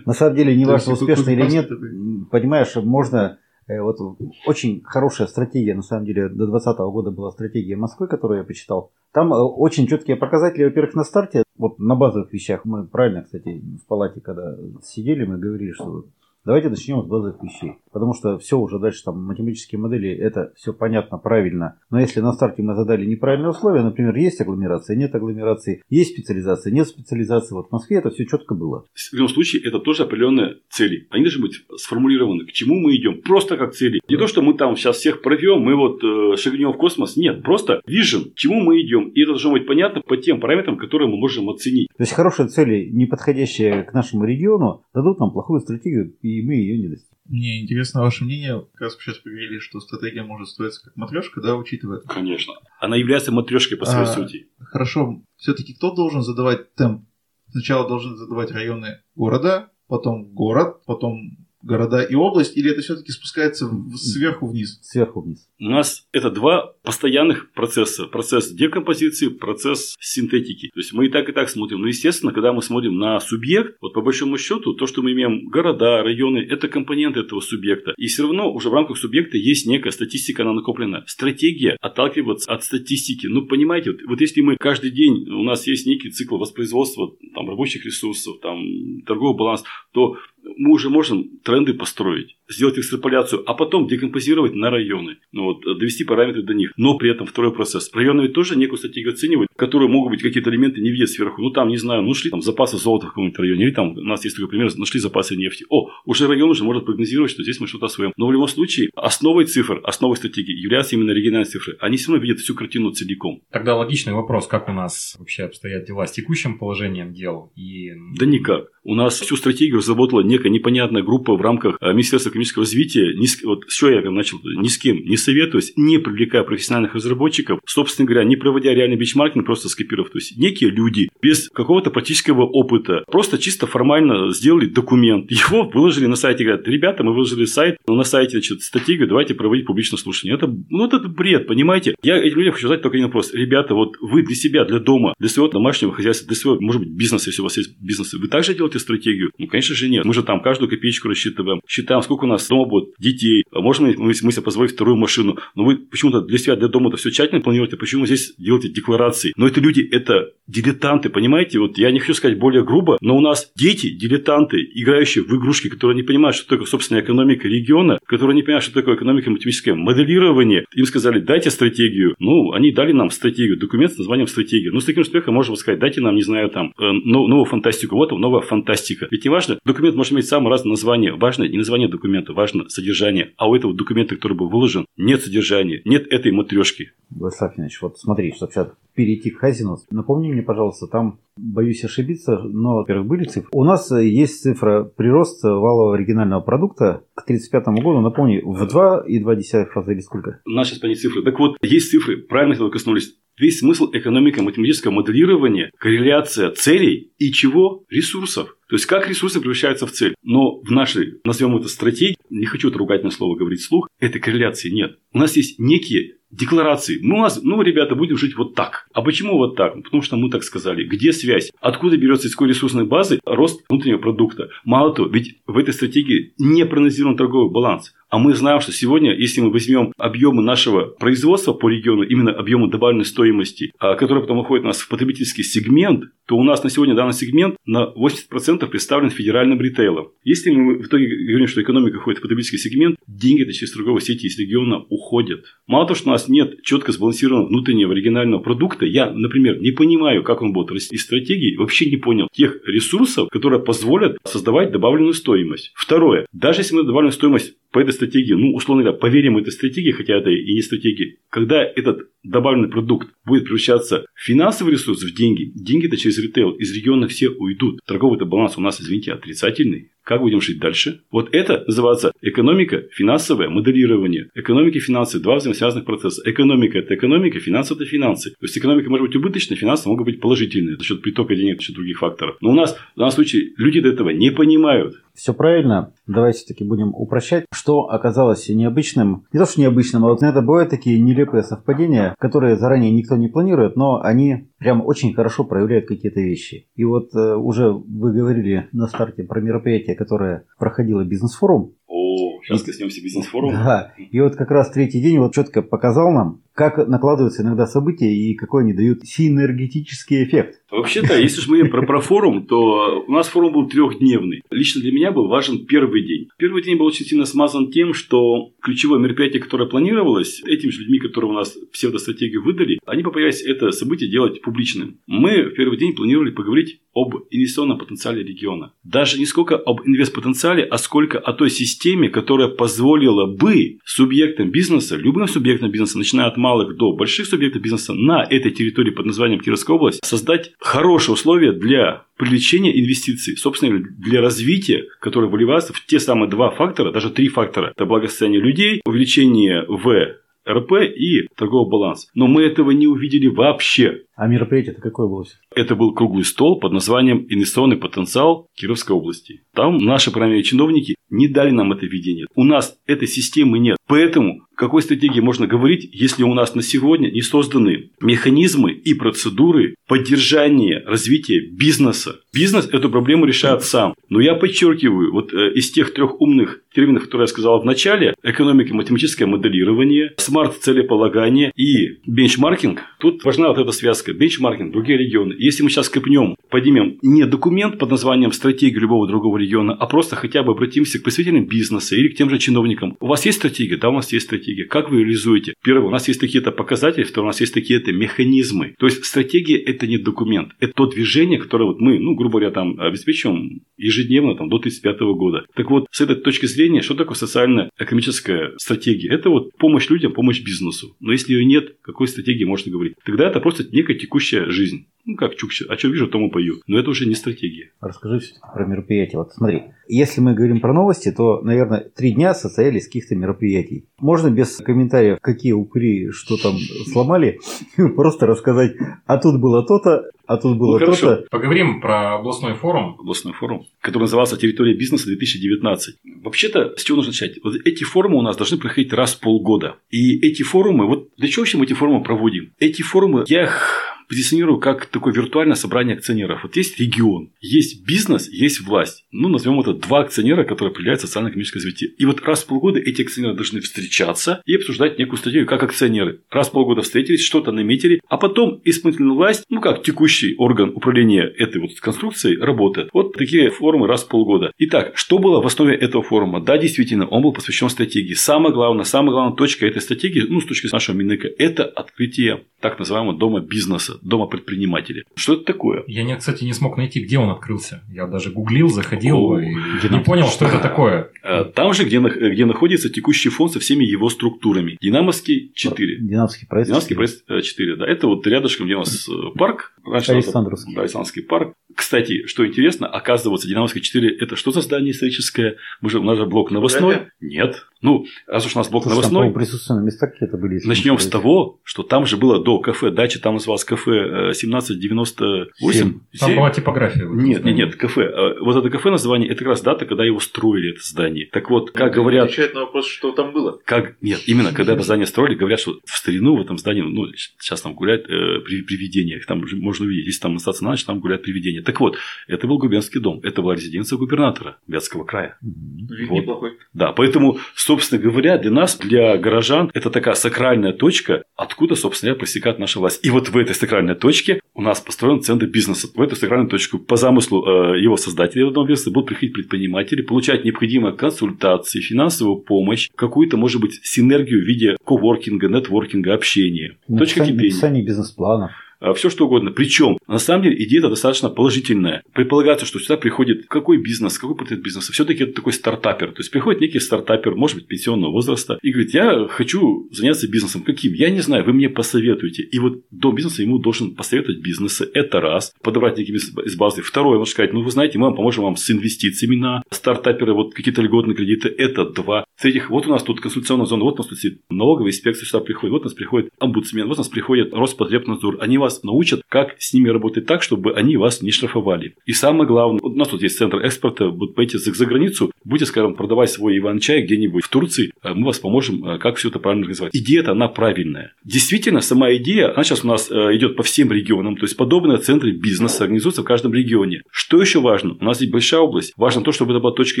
На самом деле, не важно, успешно или нет, это понимаешь, можно... э, Вот очень хорошая стратегия, на самом деле, до 2020 года была стратегия Москвы, которую я почитал. Там э, очень четкие показатели, во-первых, на старте, вот на базовых вещах. Мы правильно, кстати, в палате, когда сидели, мы говорили, что давайте начнем с базовых вещей. Потому что все уже дальше, там, математические модели, это все понятно, правильно. Но если на старте мы задали неправильные условия, например, есть агломерация, нет агломерации, есть специализация, нет специализации, вот в Москве это все четко было. В любом случае, это тоже определенные цели. Они должны быть сформулированы, к чему мы идем. Просто как цели. Не то, что мы там сейчас всех провем, мы вот э, шагнем в космос. Нет, просто vision, к чему мы идем. И это должно быть понятно по тем параметрам, которые мы можем оценить. То есть хорошие цели, не подходящие к нашему региону, дадут нам плохую стратегию, и мы ее не достигнем. Мне интересно ваше мнение. Как раз вы сейчас поговорили, что стратегия может строиться как матрешка, да, учитывая. Конечно. Она является матрешкой по своей А, сути. Хорошо, все-таки кто должен задавать темп? Сначала должны задавать районы города, потом город, потом города и область, или это все-таки спускается сверху вниз? Сверху вниз. У нас это два постоянных процесса. Процесс декомпозиции, процесс синтетики. То есть мы и так, и так смотрим. Но, естественно, когда мы смотрим на субъект, вот по большому счету, то, что мы имеем города, районы, это компоненты этого субъекта. И все равно уже в рамках субъекта есть некая статистика, она накоплена. Стратегия отталкиваться от статистики. Ну, понимаете, вот, вот если мы каждый день, у нас есть некий цикл воспроизводства там, рабочих ресурсов, там, торговый баланс, то мы уже можем тренды построить, сделать экстраполяцию, а потом декомпозировать на районы, ну, вот, довести параметры до них. Но при этом второй процесс. Районы ведь тоже некую стратегию оценивают, в которой могут быть какие-то элементы не видят сверху. Ну, там, не знаю, ну, шли там запасы золота в каком-нибудь районе, или там, у нас есть такой пример, нашли запасы нефти. О, уже район уже может прогнозировать, что здесь мы что-то освоим. Но в любом случае, основой цифр, основой стратегии являются именно региональные цифры. Они все равно видят всю картину целиком. Тогда логичный вопрос, как у нас вообще обстоят дела с текущим положением дел и... Да никак. У нас всю стратегию разработала некая непонятная группа в рамках э, Министерства экономического развития. Ни с- вот что я начал? Ни с кем не советуюсь, не привлекая профессиональных разработчиков, собственно говоря, не проводя реальный бенчмаркинг, просто скопировав. То есть некие люди без какого-то практического опыта просто чисто формально сделали документ, его выложили на сайте, говорят, ребята, мы выложили сайт, но на сайте, значит, стратегию, давайте проводить публичное слушание. Это, ну, это бред, понимаете? Я этим людям хочу задать только один вопрос. Ребята, вот вы для себя, для дома, для своего домашнего хозяйства, для своего, может быть, бизнеса, если у вас есть бизнес, вы также делаете стратегию? Ну, конечно же, нет. Мы же там каждую копеечку рассчитываем, считаем, сколько у нас дома будет детей, можно мы, мы себе позволить вторую машину. Но вы почему-то для себя, для дома это все тщательно планируете, почему здесь делаете декларации? Но это люди, это дилетанты, понимаете? Вот я не хочу сказать более грубо, но у нас дети, дилетанты, играющие в игрушки, которые не понимают, что такое собственная экономика региона, которые не понимают, что такое экономика математическое моделирование. Им сказали, дайте стратегию. Ну, они дали нам стратегию, документ с названием стратегия. Ну, с таким успехом можно сказать, дайте нам, не знаю, там, э, новую фантастику. Вот новая фантастика. Ведь не важно, документ может иметь самое разное название. Важно не название документа, важно содержание. А у этого документа, который был выложен, нет содержания, нет этой матрешки. Владислав Иванович, вот смотри, чтобы сейчас перейти к Хазину, напомни мне, пожалуйста, там, боюсь ошибиться, но, во-первых, были цифры. У нас есть цифра прироста валового оригинального продукта к 1935 году, напомни, в 2,2 раза или сколько? У нас сейчас по цифры. Так вот, есть цифры, правильно вы коснулись. Весь смысл экономики математического моделирования, корреляция целей и чего? Ресурсов. То есть, как ресурсы превращаются в цель. Но в нашей, назовем это стратегии, не хочу это ругательное слово говорить вслух, этой корреляции нет. У нас есть некие декларации. Мы у нас, ну, ребята, будем жить вот так. А почему вот так? Потому что мы так сказали. Где связь? Откуда берется из какой ресурсной базы рост внутреннего продукта? Мало того, ведь в этой стратегии не проанализирован торговый баланс. А мы знаем, что сегодня, если мы возьмем объемы нашего производства по региону, именно объемы добавленной стоимости, а, который потом уходит у нас в потребительский сегмент, то у нас на сегодня данный сегмент на 80% представлен федеральным ритейлом. Если мы в итоге говорим, что экономика входит в потребительский сегмент, деньги -то через торговые сети из региона уходят. Мало того, что у нас нет четко сбалансированного внутреннего оригинального продукта, я, например, не понимаю, как он будет расти из стратегии, вообще не понял тех ресурсов, которые позволят создавать добавленную стоимость. Второе. Даже если мы добавленную стоимость по этой стратегии, ну, условно говоря, поверим этой стратегии, хотя это и не стратегия, когда этот добавленный продукт будет превращаться в финансовый ресурс, в деньги, деньги-то через ритейл из региона все уйдут. Торговый-то баланс у нас, извините, отрицательный. Как будем жить дальше? Вот это называется экономика, финансовое моделирование. Экономика и финансы – два взаимосвязанных процесса. Экономика – это экономика, финансы – это финансы. То есть, экономика может быть убыточной, финансы могут быть положительные за счет притока денег, за счет других факторов. Но у нас в данном случае люди до этого не понимают. Все правильно. Давайте все-таки будем упрощать. Что оказалось необычным? Не то, что необычным, а вот иногда бывают такие нелепые совпадения, которые заранее никто не планирует, но они прям очень хорошо проявляют какие-то вещи. И вот э, уже вы говорили на старте про мероприятие, которое проходило бизнес-форум. О, сейчас коснемся бизнес-форума. Да, и вот как раз третий день вот четко показал нам, как накладываются иногда события и какой они дают синергетический эффект. Вообще-то, если же мы про, про форум, то у нас форум был трехдневный. Лично для меня был важен первый день. Первый день был очень сильно смазан тем, что ключевое мероприятие, которое планировалось, этими же людьми, которые у нас псевдостратегию выдали, они попытались это событие делать публичным. Мы в первый день планировали поговорить об инвестиционном потенциале региона. Даже не сколько об инвестпотенциале, а сколько о той системе, которая позволила бы субъектам бизнеса, любым субъектам бизнеса, начиная от малых до больших субъектов бизнеса на этой территории под названием Кировская область, создать хорошие условия для привлечения инвестиций, собственно, для развития, которое выливается в те самые два фактора, даже три фактора. Это благосостояние людей, увеличение в РП и торговый баланс. Но мы этого не увидели вообще. А мероприятие-то какое было? Это был круглый стол под названием «Инвестиционный потенциал Кировской области». Там наши правильные чиновники не дали нам это видение. У нас этой системы нет. Поэтому какой стратегии можно говорить, если у нас на сегодня не созданы механизмы и процедуры поддержания развития бизнеса? Бизнес эту проблему решает сам. Но я подчеркиваю, вот э, из тех трех умных терминов, которые я сказал в начале, экономика, математическое моделирование, смарт-целеполагание и бенчмаркинг, тут важна вот эта связка. Бенчмаркинг, другие регионы. Если мы сейчас копнем, поднимем не документ под названием стратегии любого другого региона, а просто хотя бы обратимся к представителям бизнеса или к тем же чиновникам. У вас есть стратегия? Да, у нас есть стратегия. Как вы реализуете? Первое, у нас есть такие-то показатели, второе, у нас есть такие-то механизмы. То есть стратегия это не документ, это то движение, которое вот мы, ну, грубо говоря, там обеспечиваем ежедневно там, до 1935 года. Так вот, с этой точки зрения, что такое социально-экономическая стратегия? Это вот помощь людям, помощь бизнесу. Но если ее нет, какой стратегии можно говорить? Тогда это просто некая текущая жизнь. Ну, как чукча. А что вижу, тому пою. Но это уже не стратегия. Расскажи все про мероприятие. Вот смотри, если мы говорим про новости, то, наверное, три дня состояли из каких-то мероприятий. Можно без комментариев, какие упыри, что там сломали, просто рассказать, а тут было то-то, А тут было Ну, хорошо. то-то. Поговорим про областной форум. областной форум, который назывался «Территория бизнеса 2019». Вообще-то, с чего нужно начать? Вот эти форумы у нас должны проходить раз в полгода. И эти форумы, вот для чего вообще мы эти форумы проводим? Эти форумы, я их позиционирую как такое виртуальное собрание акционеров. Вот есть регион, есть бизнес, есть власть. Ну, назовем это два акционера, которые определяют социально-экономическое развитие. И вот раз в полгода эти акционеры должны встречаться и обсуждать некую стратегию как акционеры. Раз в полгода встретились, что-то наметили, а потом исполнительная власть, ну как текущий орган управления этой вот конструкцией работает. Вот такие форумы раз в полгода. Итак, что было в основе этого форума? Да, действительно, он был посвящен стратегии. Самое главное, самая главная точка этой стратегии, ну, с точки нашего Минэка, это открытие так называемого дома бизнеса, дома предпринимателей. Что это такое? Я, не, кстати, не смог найти, где он открылся. Я даже гуглил, заходил О, и не понял, что это такое. Э, Там же, где, где находится текущий фонд со всеми его структурами. Динамовский 4. Динамский проезд. Динамовский проезд 4, да. Это вот рядышком, где у нас э, парк. Раньше Александровский. Да, Александровский парк. Кстати, что интересно, оказывается, Динамовская 4 – это что за здание историческое? Мы же, у нас же блок новостной. Это? Нет. Ну, раз уж у нас блок Слушай, там, новостной, по-моему, присутственные места какие-то были. начнем не с того, что там же было до кафе дача, там называлось кафе э, 1798. Семь. Там Семь? была типография. Нет, нет, нет, кафе. Э, Вот это кафе название, это как раз дата, когда его строили, это здание. Так вот, как говорят, Отвечает на вопрос, что там было. как нет, именно когда это здание строили, говорят, что в старину в этом здании, ну, сейчас там гуляют э, при- привидения, их там уже можно увидеть. Если там остаться на ночь, там гуляют привидения. Так вот, это был губернский дом, это была резиденция губернатора Вятского края. Вид Вот. неплохой. Да, поэтому, собственно говоря, для нас, для горожан, это такая сакральная точка, откуда, собственно говоря, проистекает наша власть. И вот в этой сакральной точке у нас построен центр бизнеса. В эту сакральную точку по замыслу э, его создателей этого бизнеса будут приходить предприниматели, получать необходимые консультации, финансовую помощь, какую-то, может быть, синергию в виде коворкинга, нетворкинга, общения. Точка кипения. написание бизнес-планов. Все что угодно. Причем, на самом деле, идея достаточно положительная. Предполагается, что сюда приходит какой бизнес, какой портрет бизнеса. Все-таки это такой стартапер. То есть приходит некий стартапер, может быть, пенсионного возраста, и говорит, я хочу заняться бизнесом. Каким? Я не знаю, вы мне посоветуете. И вот до бизнеса ему должен посоветовать бизнесы. Это раз. Подобрать некий бизнес из базы. Второе, можно сказать, ну вы знаете, мы вам поможем вам с инвестициями на стартаперы, вот какие-то льготные кредиты. Это два. В-третьих, вот у нас тут консультационная зона, вот у нас тут налоговая инспекция сюда приходит, вот у нас приходит омбудсмен, вот у нас приходит Роспотребнадзор. Они вас научат, как с ними работать так, чтобы они вас не штрафовали. И самое главное, у нас тут есть центр экспорта, вот пойти за, границу, будете, скажем, продавать свой Иван-чай где-нибудь в Турции, а мы вас поможем, а, как все это правильно организовать. Идея-то она правильная. Действительно, сама идея, она сейчас у нас э, идет по всем регионам, то есть подобные центры бизнеса организуются в каждом регионе. Что еще важно? У нас здесь большая область. Важно то, чтобы это была точка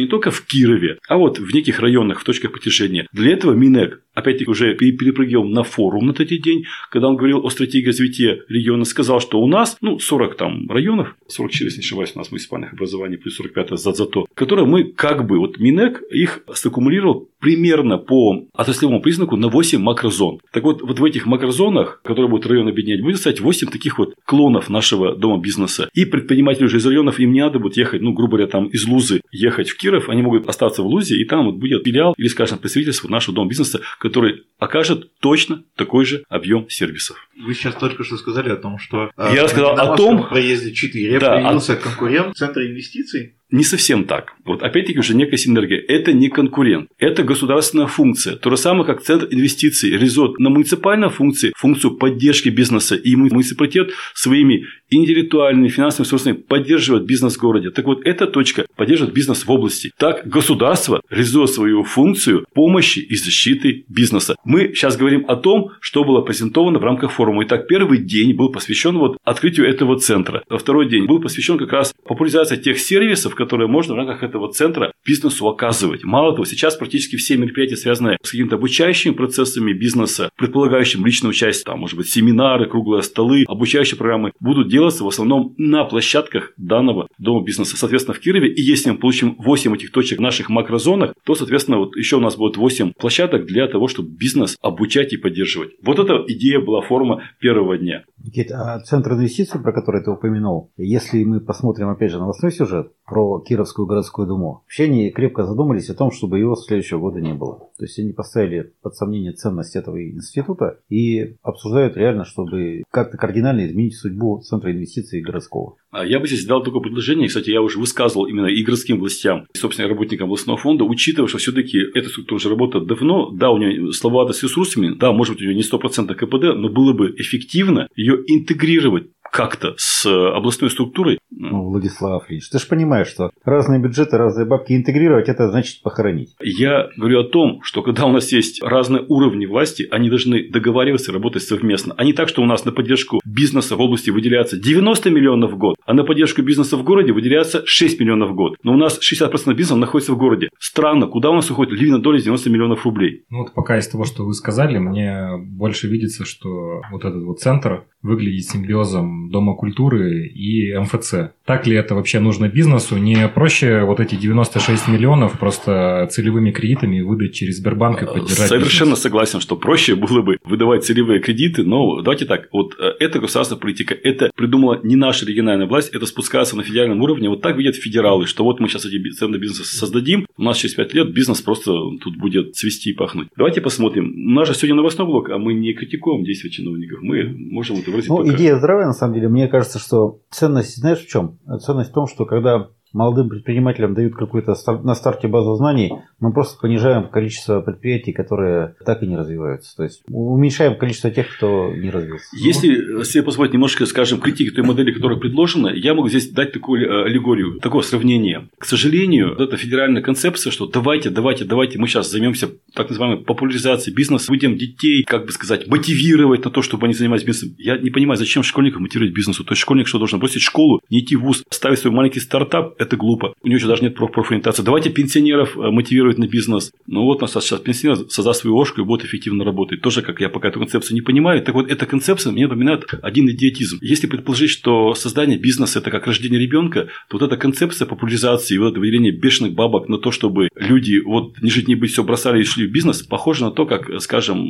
не только в Кирове, а вот в неких районах, в точках притяжения. Для этого Минэк, опять-таки, уже пере- перепрыгивал на форум на третий день, когда он говорил о стратегии развития региона, сказал, что у нас, ну, 40 там районов, 44, если не ошибаюсь, у нас муниципальных образований, плюс 45 за зато, которые мы как бы, вот Минэк их саккумулировал примерно по отраслевому признаку на 8 макрозон. Так вот, вот в этих макрозонах, которые будут район объединять, будет стоять 8 таких вот клонов нашего дома бизнеса. И предприниматели уже из районов, им не надо будет ехать, ну, грубо говоря, там из Лузы ехать в Киров, они могут остаться в Лузе, и там вот будет филиал или, скажем, представительство нашего дома бизнеса, который окажет точно такой же объем сервисов. Вы сейчас только что сказали о том, что э, Я на рассказал о том- проезде 4 Да, появился конкурент Центра инвестиций. Не совсем так. Вот опять-таки уже некая синергия. Это не конкурент. Это государственная функция. То же самое, как Центр инвестиций реализует на муниципальной функции функцию поддержки бизнеса. И му- муниципалитет своими интеллектуальными, финансовыми ресурсами поддерживает бизнес в городе. Так вот, эта точка поддерживает бизнес в области. Так, государство реализует свою функцию помощи и защиты бизнеса. Мы сейчас говорим о том, что было презентовано в рамках форума. Итак, первый день был посвящен вот открытию этого центра. А второй день был посвящен как раз популяризации тех сервисов, которые можно в рамках этого центра бизнесу оказывать. Мало того, сейчас практически все мероприятия, связанные с какими-то обучающими процессами бизнеса, предполагающим личное участие, там, может быть, семинары, круглые столы, обучающие программы, будут делаться в основном на площадках данного дома бизнеса. Соответственно, в Кирове, и если мы получим 8 этих точек в наших макрозонах, то, соответственно, вот еще у нас будет 8 площадок для того, чтобы бизнес обучать и поддерживать. Вот эта идея была форма первого дня. Никита, а центр инвестиций, про который ты упомянул, если мы посмотрим, опять же, новостной сюжет про Кировскую городскую думу, вообще они крепко задумались о том, чтобы его с следующего года не было. То есть они поставили под сомнение ценность этого института и обсуждают реально, чтобы как-то кардинально изменить судьбу центра инвестиций городского. А Я бы здесь дал такое предложение, кстати, я уже высказывал именно и городским властям, и, собственно, работникам областного фонда, учитывая, что все-таки эта структура уже работает давно, да, у нее слабовато с ресурсами, да, может быть, у нее не 100% КПД, но было бы эффективно ее интегрировать как-то с областной структурой. Ну, Владислав Ильич, ты же понимаешь, что разные бюджеты, разные бабки интегрировать, это значит похоронить. Я говорю о том, что когда у нас есть разные уровни власти, они должны договариваться и работать совместно. А не так, что у нас на поддержку бизнеса в области выделяется 90 миллионов в год, а на поддержку бизнеса в городе выделяется 6 миллионов в год. Но у нас 60% бизнеса находится в городе. Странно, куда у нас уходит львиная доля из 90 миллионов рублей? Ну вот пока из того, что вы сказали, мне больше видится, что вот этот вот центр выглядит симбиозом Дома культуры и МФЦ. Так ли это вообще нужно бизнесу? Не проще вот эти 96 миллионов просто целевыми кредитами выдать через Сбербанк и поддержать Совершенно бизнес? согласен, что проще было бы выдавать целевые кредиты, но давайте так, вот э, эта государственная политика, это придумала не наша региональная власть, это спускается на федеральном уровне, вот так видят федералы, что вот мы сейчас эти центры бизнеса создадим, у нас через 5 лет бизнес просто тут будет цвести и пахнуть. Давайте посмотрим. У нас же сегодня новостной блок, а мы не критикуем действия чиновников, мы можем это выразить Ну, только... идея здравая, на самом деле. Мне кажется, что ценность, знаешь, в чем? Ценность в том, что когда молодым предпринимателям дают стар- на старте базу знаний, мы просто понижаем количество предприятий, которые так и не развиваются. То есть уменьшаем количество тех, кто не развился. Если себе позволить немножко, скажем, критики той модели, которая предложена, я могу здесь дать такую э, аллегорию, такое сравнение. К сожалению, вот эта федеральная концепция, что давайте, давайте, давайте, мы сейчас займемся так называемой популяризацией бизнеса, будем детей, как бы сказать, мотивировать на то, чтобы они занимались бизнесом. Я не понимаю, зачем школьников мотивировать бизнесу. То есть школьник что должен бросить школу, не идти в ВУЗ, ставить свой маленький стартап, это глупо. У него еще даже нет проф- профориентации. Давайте пенсионеров э, мотивировать на бизнес. Ну вот у нас сейчас пенсионер создаст свою ошку и будет эффективно работать. Тоже, как я пока эту концепцию не понимаю. Так вот, эта концепция мне напоминает один идиотизм. Если предположить, что создание бизнеса – это как рождение ребенка, то вот эта концепция популяризации, вот это выделение бешеных бабок на то, чтобы люди вот не жить, не быть, все бросали и шли в бизнес, похоже на то, как, скажем,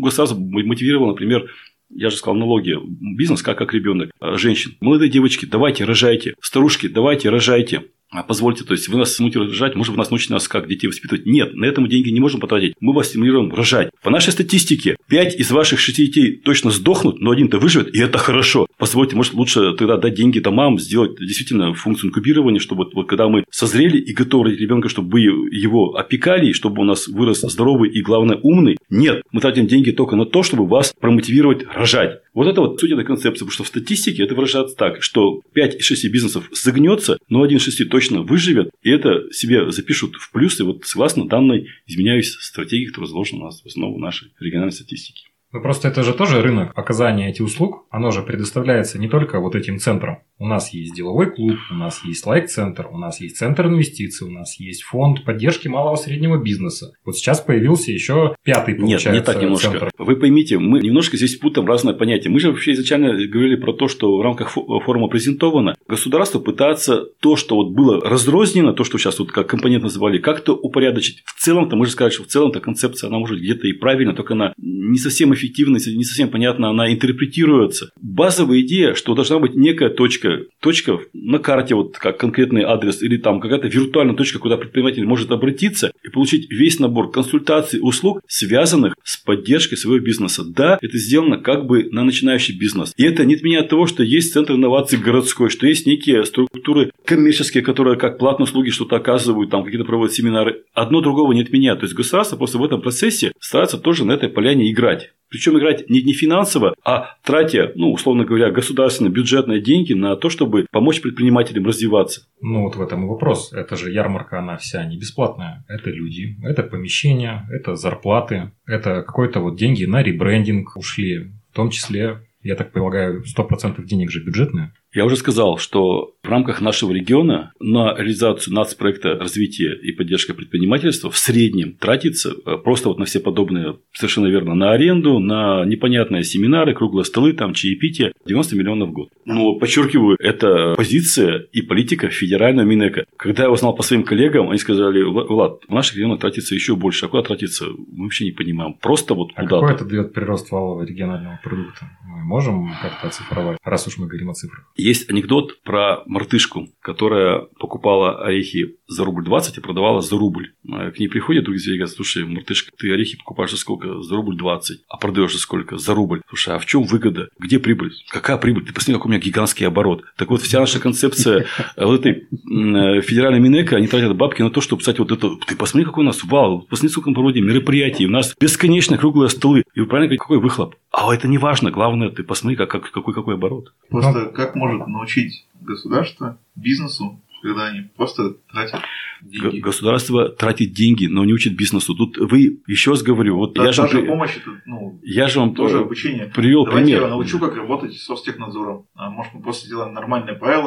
государство мотивировало, например, я же сказал, налоги, бизнес как, как ребенок, а, женщин. Молодые девочки, давайте рожайте. Старушки, давайте рожайте. А позвольте, то есть вы нас стимулируете рожать, может, вы нас научите нас, как детей воспитывать. Нет, на этом деньги не можем потратить. Мы вас стимулируем рожать. По нашей статистике, 5 из ваших 6 детей точно сдохнут, но один-то выживет, и это хорошо. Позвольте, может, лучше тогда дать деньги домам, сделать действительно функцию инкубирования, чтобы вот, вот когда мы созрели и готовы ребенка, чтобы вы его опекали, чтобы у нас вырос здоровый и, главное, умный. Нет, мы тратим деньги только на то, чтобы вас промотивировать рожать. Вот это вот суть этой концепции, потому что в статистике это выражается так, что 5 из 6 бизнесов загнется, но один из 6 точно выживет, и это себе запишут в плюсы вот согласно данной изменяющейся стратегии, которая заложена у нас в основу нашей региональной статистики. Ну, просто это же тоже рынок оказания этих услуг. Оно же предоставляется не только вот этим центром. У нас есть деловой клуб, у нас есть лайк-центр, у нас есть центр инвестиций, у нас есть фонд поддержки малого и среднего бизнеса. Вот сейчас появился еще пятый, Нет, получается, не так немножко. центр. Вы поймите, мы немножко здесь путаем разные понятия. Мы же вообще изначально говорили про то, что в рамках фо- форума презентовано. Государство пытается то, что вот было разрознено, то, что сейчас вот как компонент называли, как-то упорядочить. В целом-то, мы же сказали, что в целом-то концепция, она может где-то и правильно, только она не совсем эффективна, не совсем понятно, она интерпретируется. Базовая идея, что должна быть некая точка, точка на карте, вот как конкретный адрес, или там какая-то виртуальная точка, куда предприниматель может обратиться и получить весь набор консультаций, услуг, связанных с поддержкой своего бизнеса. Да, это сделано как бы на начинающий бизнес. И это не отменяет того, что есть центр инноваций городской, что есть некие структуры коммерческие, которые как платные услуги что-то оказывают, там какие-то проводят семинары. Одно другого не отменяет. То есть государство просто в этом процессе старается тоже на этой поляне играть. Причем играть не, не финансово, а тратя, ну, условно говоря, государственные бюджетные деньги на то, чтобы помочь предпринимателям развиваться. Ну, вот в этом и вопрос. Это же ярмарка, она вся не бесплатная. Это люди, это помещения, это зарплаты, это какой-то вот деньги на ребрендинг ушли. В том числе, я так полагаю, 100% денег же бюджетные. Я уже сказал, что в рамках нашего региона на реализацию нацпроекта развития и поддержка предпринимательства в среднем тратится э, просто вот на все подобные, совершенно верно, на аренду, на непонятные семинары, круглые столы, там чаепитие, 90 миллионов в год. Но, подчеркиваю, это позиция и политика федерального Минэка. Когда я узнал по своим коллегам, они сказали, Влад, в наших регионах тратится еще больше, а куда тратится, мы вообще не понимаем. Просто вот А куда-то. какой это дает прирост валового регионального продукта? Мы можем как-то оцифровать, раз уж мы говорим о цифрах? Есть анекдот про мартышку, которая покупала орехи за рубль 20 и продавала за рубль. К ней приходят друзья и говорят, слушай, мартышка, ты орехи покупаешь за сколько? За рубль 20. А продаешь за сколько? За рубль. Слушай, а в чем выгода? Где прибыль? Какая прибыль? Ты посмотри, какой у меня гигантский оборот. Так вот, вся наша концепция э, вот этой э, федеральной Минэка, они тратят бабки на то, чтобы писать вот это. Ты посмотри, какой у нас вал. Посмотри, сколько мы проводим мероприятий. У нас бесконечно круглые столы. И вы правильно говорите, какой выхлоп? А это не важно, главное, ты посмотри, как, как, какой, какой оборот. Просто как может научить государство бизнесу, когда они просто тратят деньги? Государство тратит деньги, но не учит бизнесу. Тут вы, еще раз говорю, вот Да, я, же, при- помощь это, ну, я же вам тоже обучение. привел Давайте пример. я научу, как работать с Ростехнадзором. А может, мы просто сделаем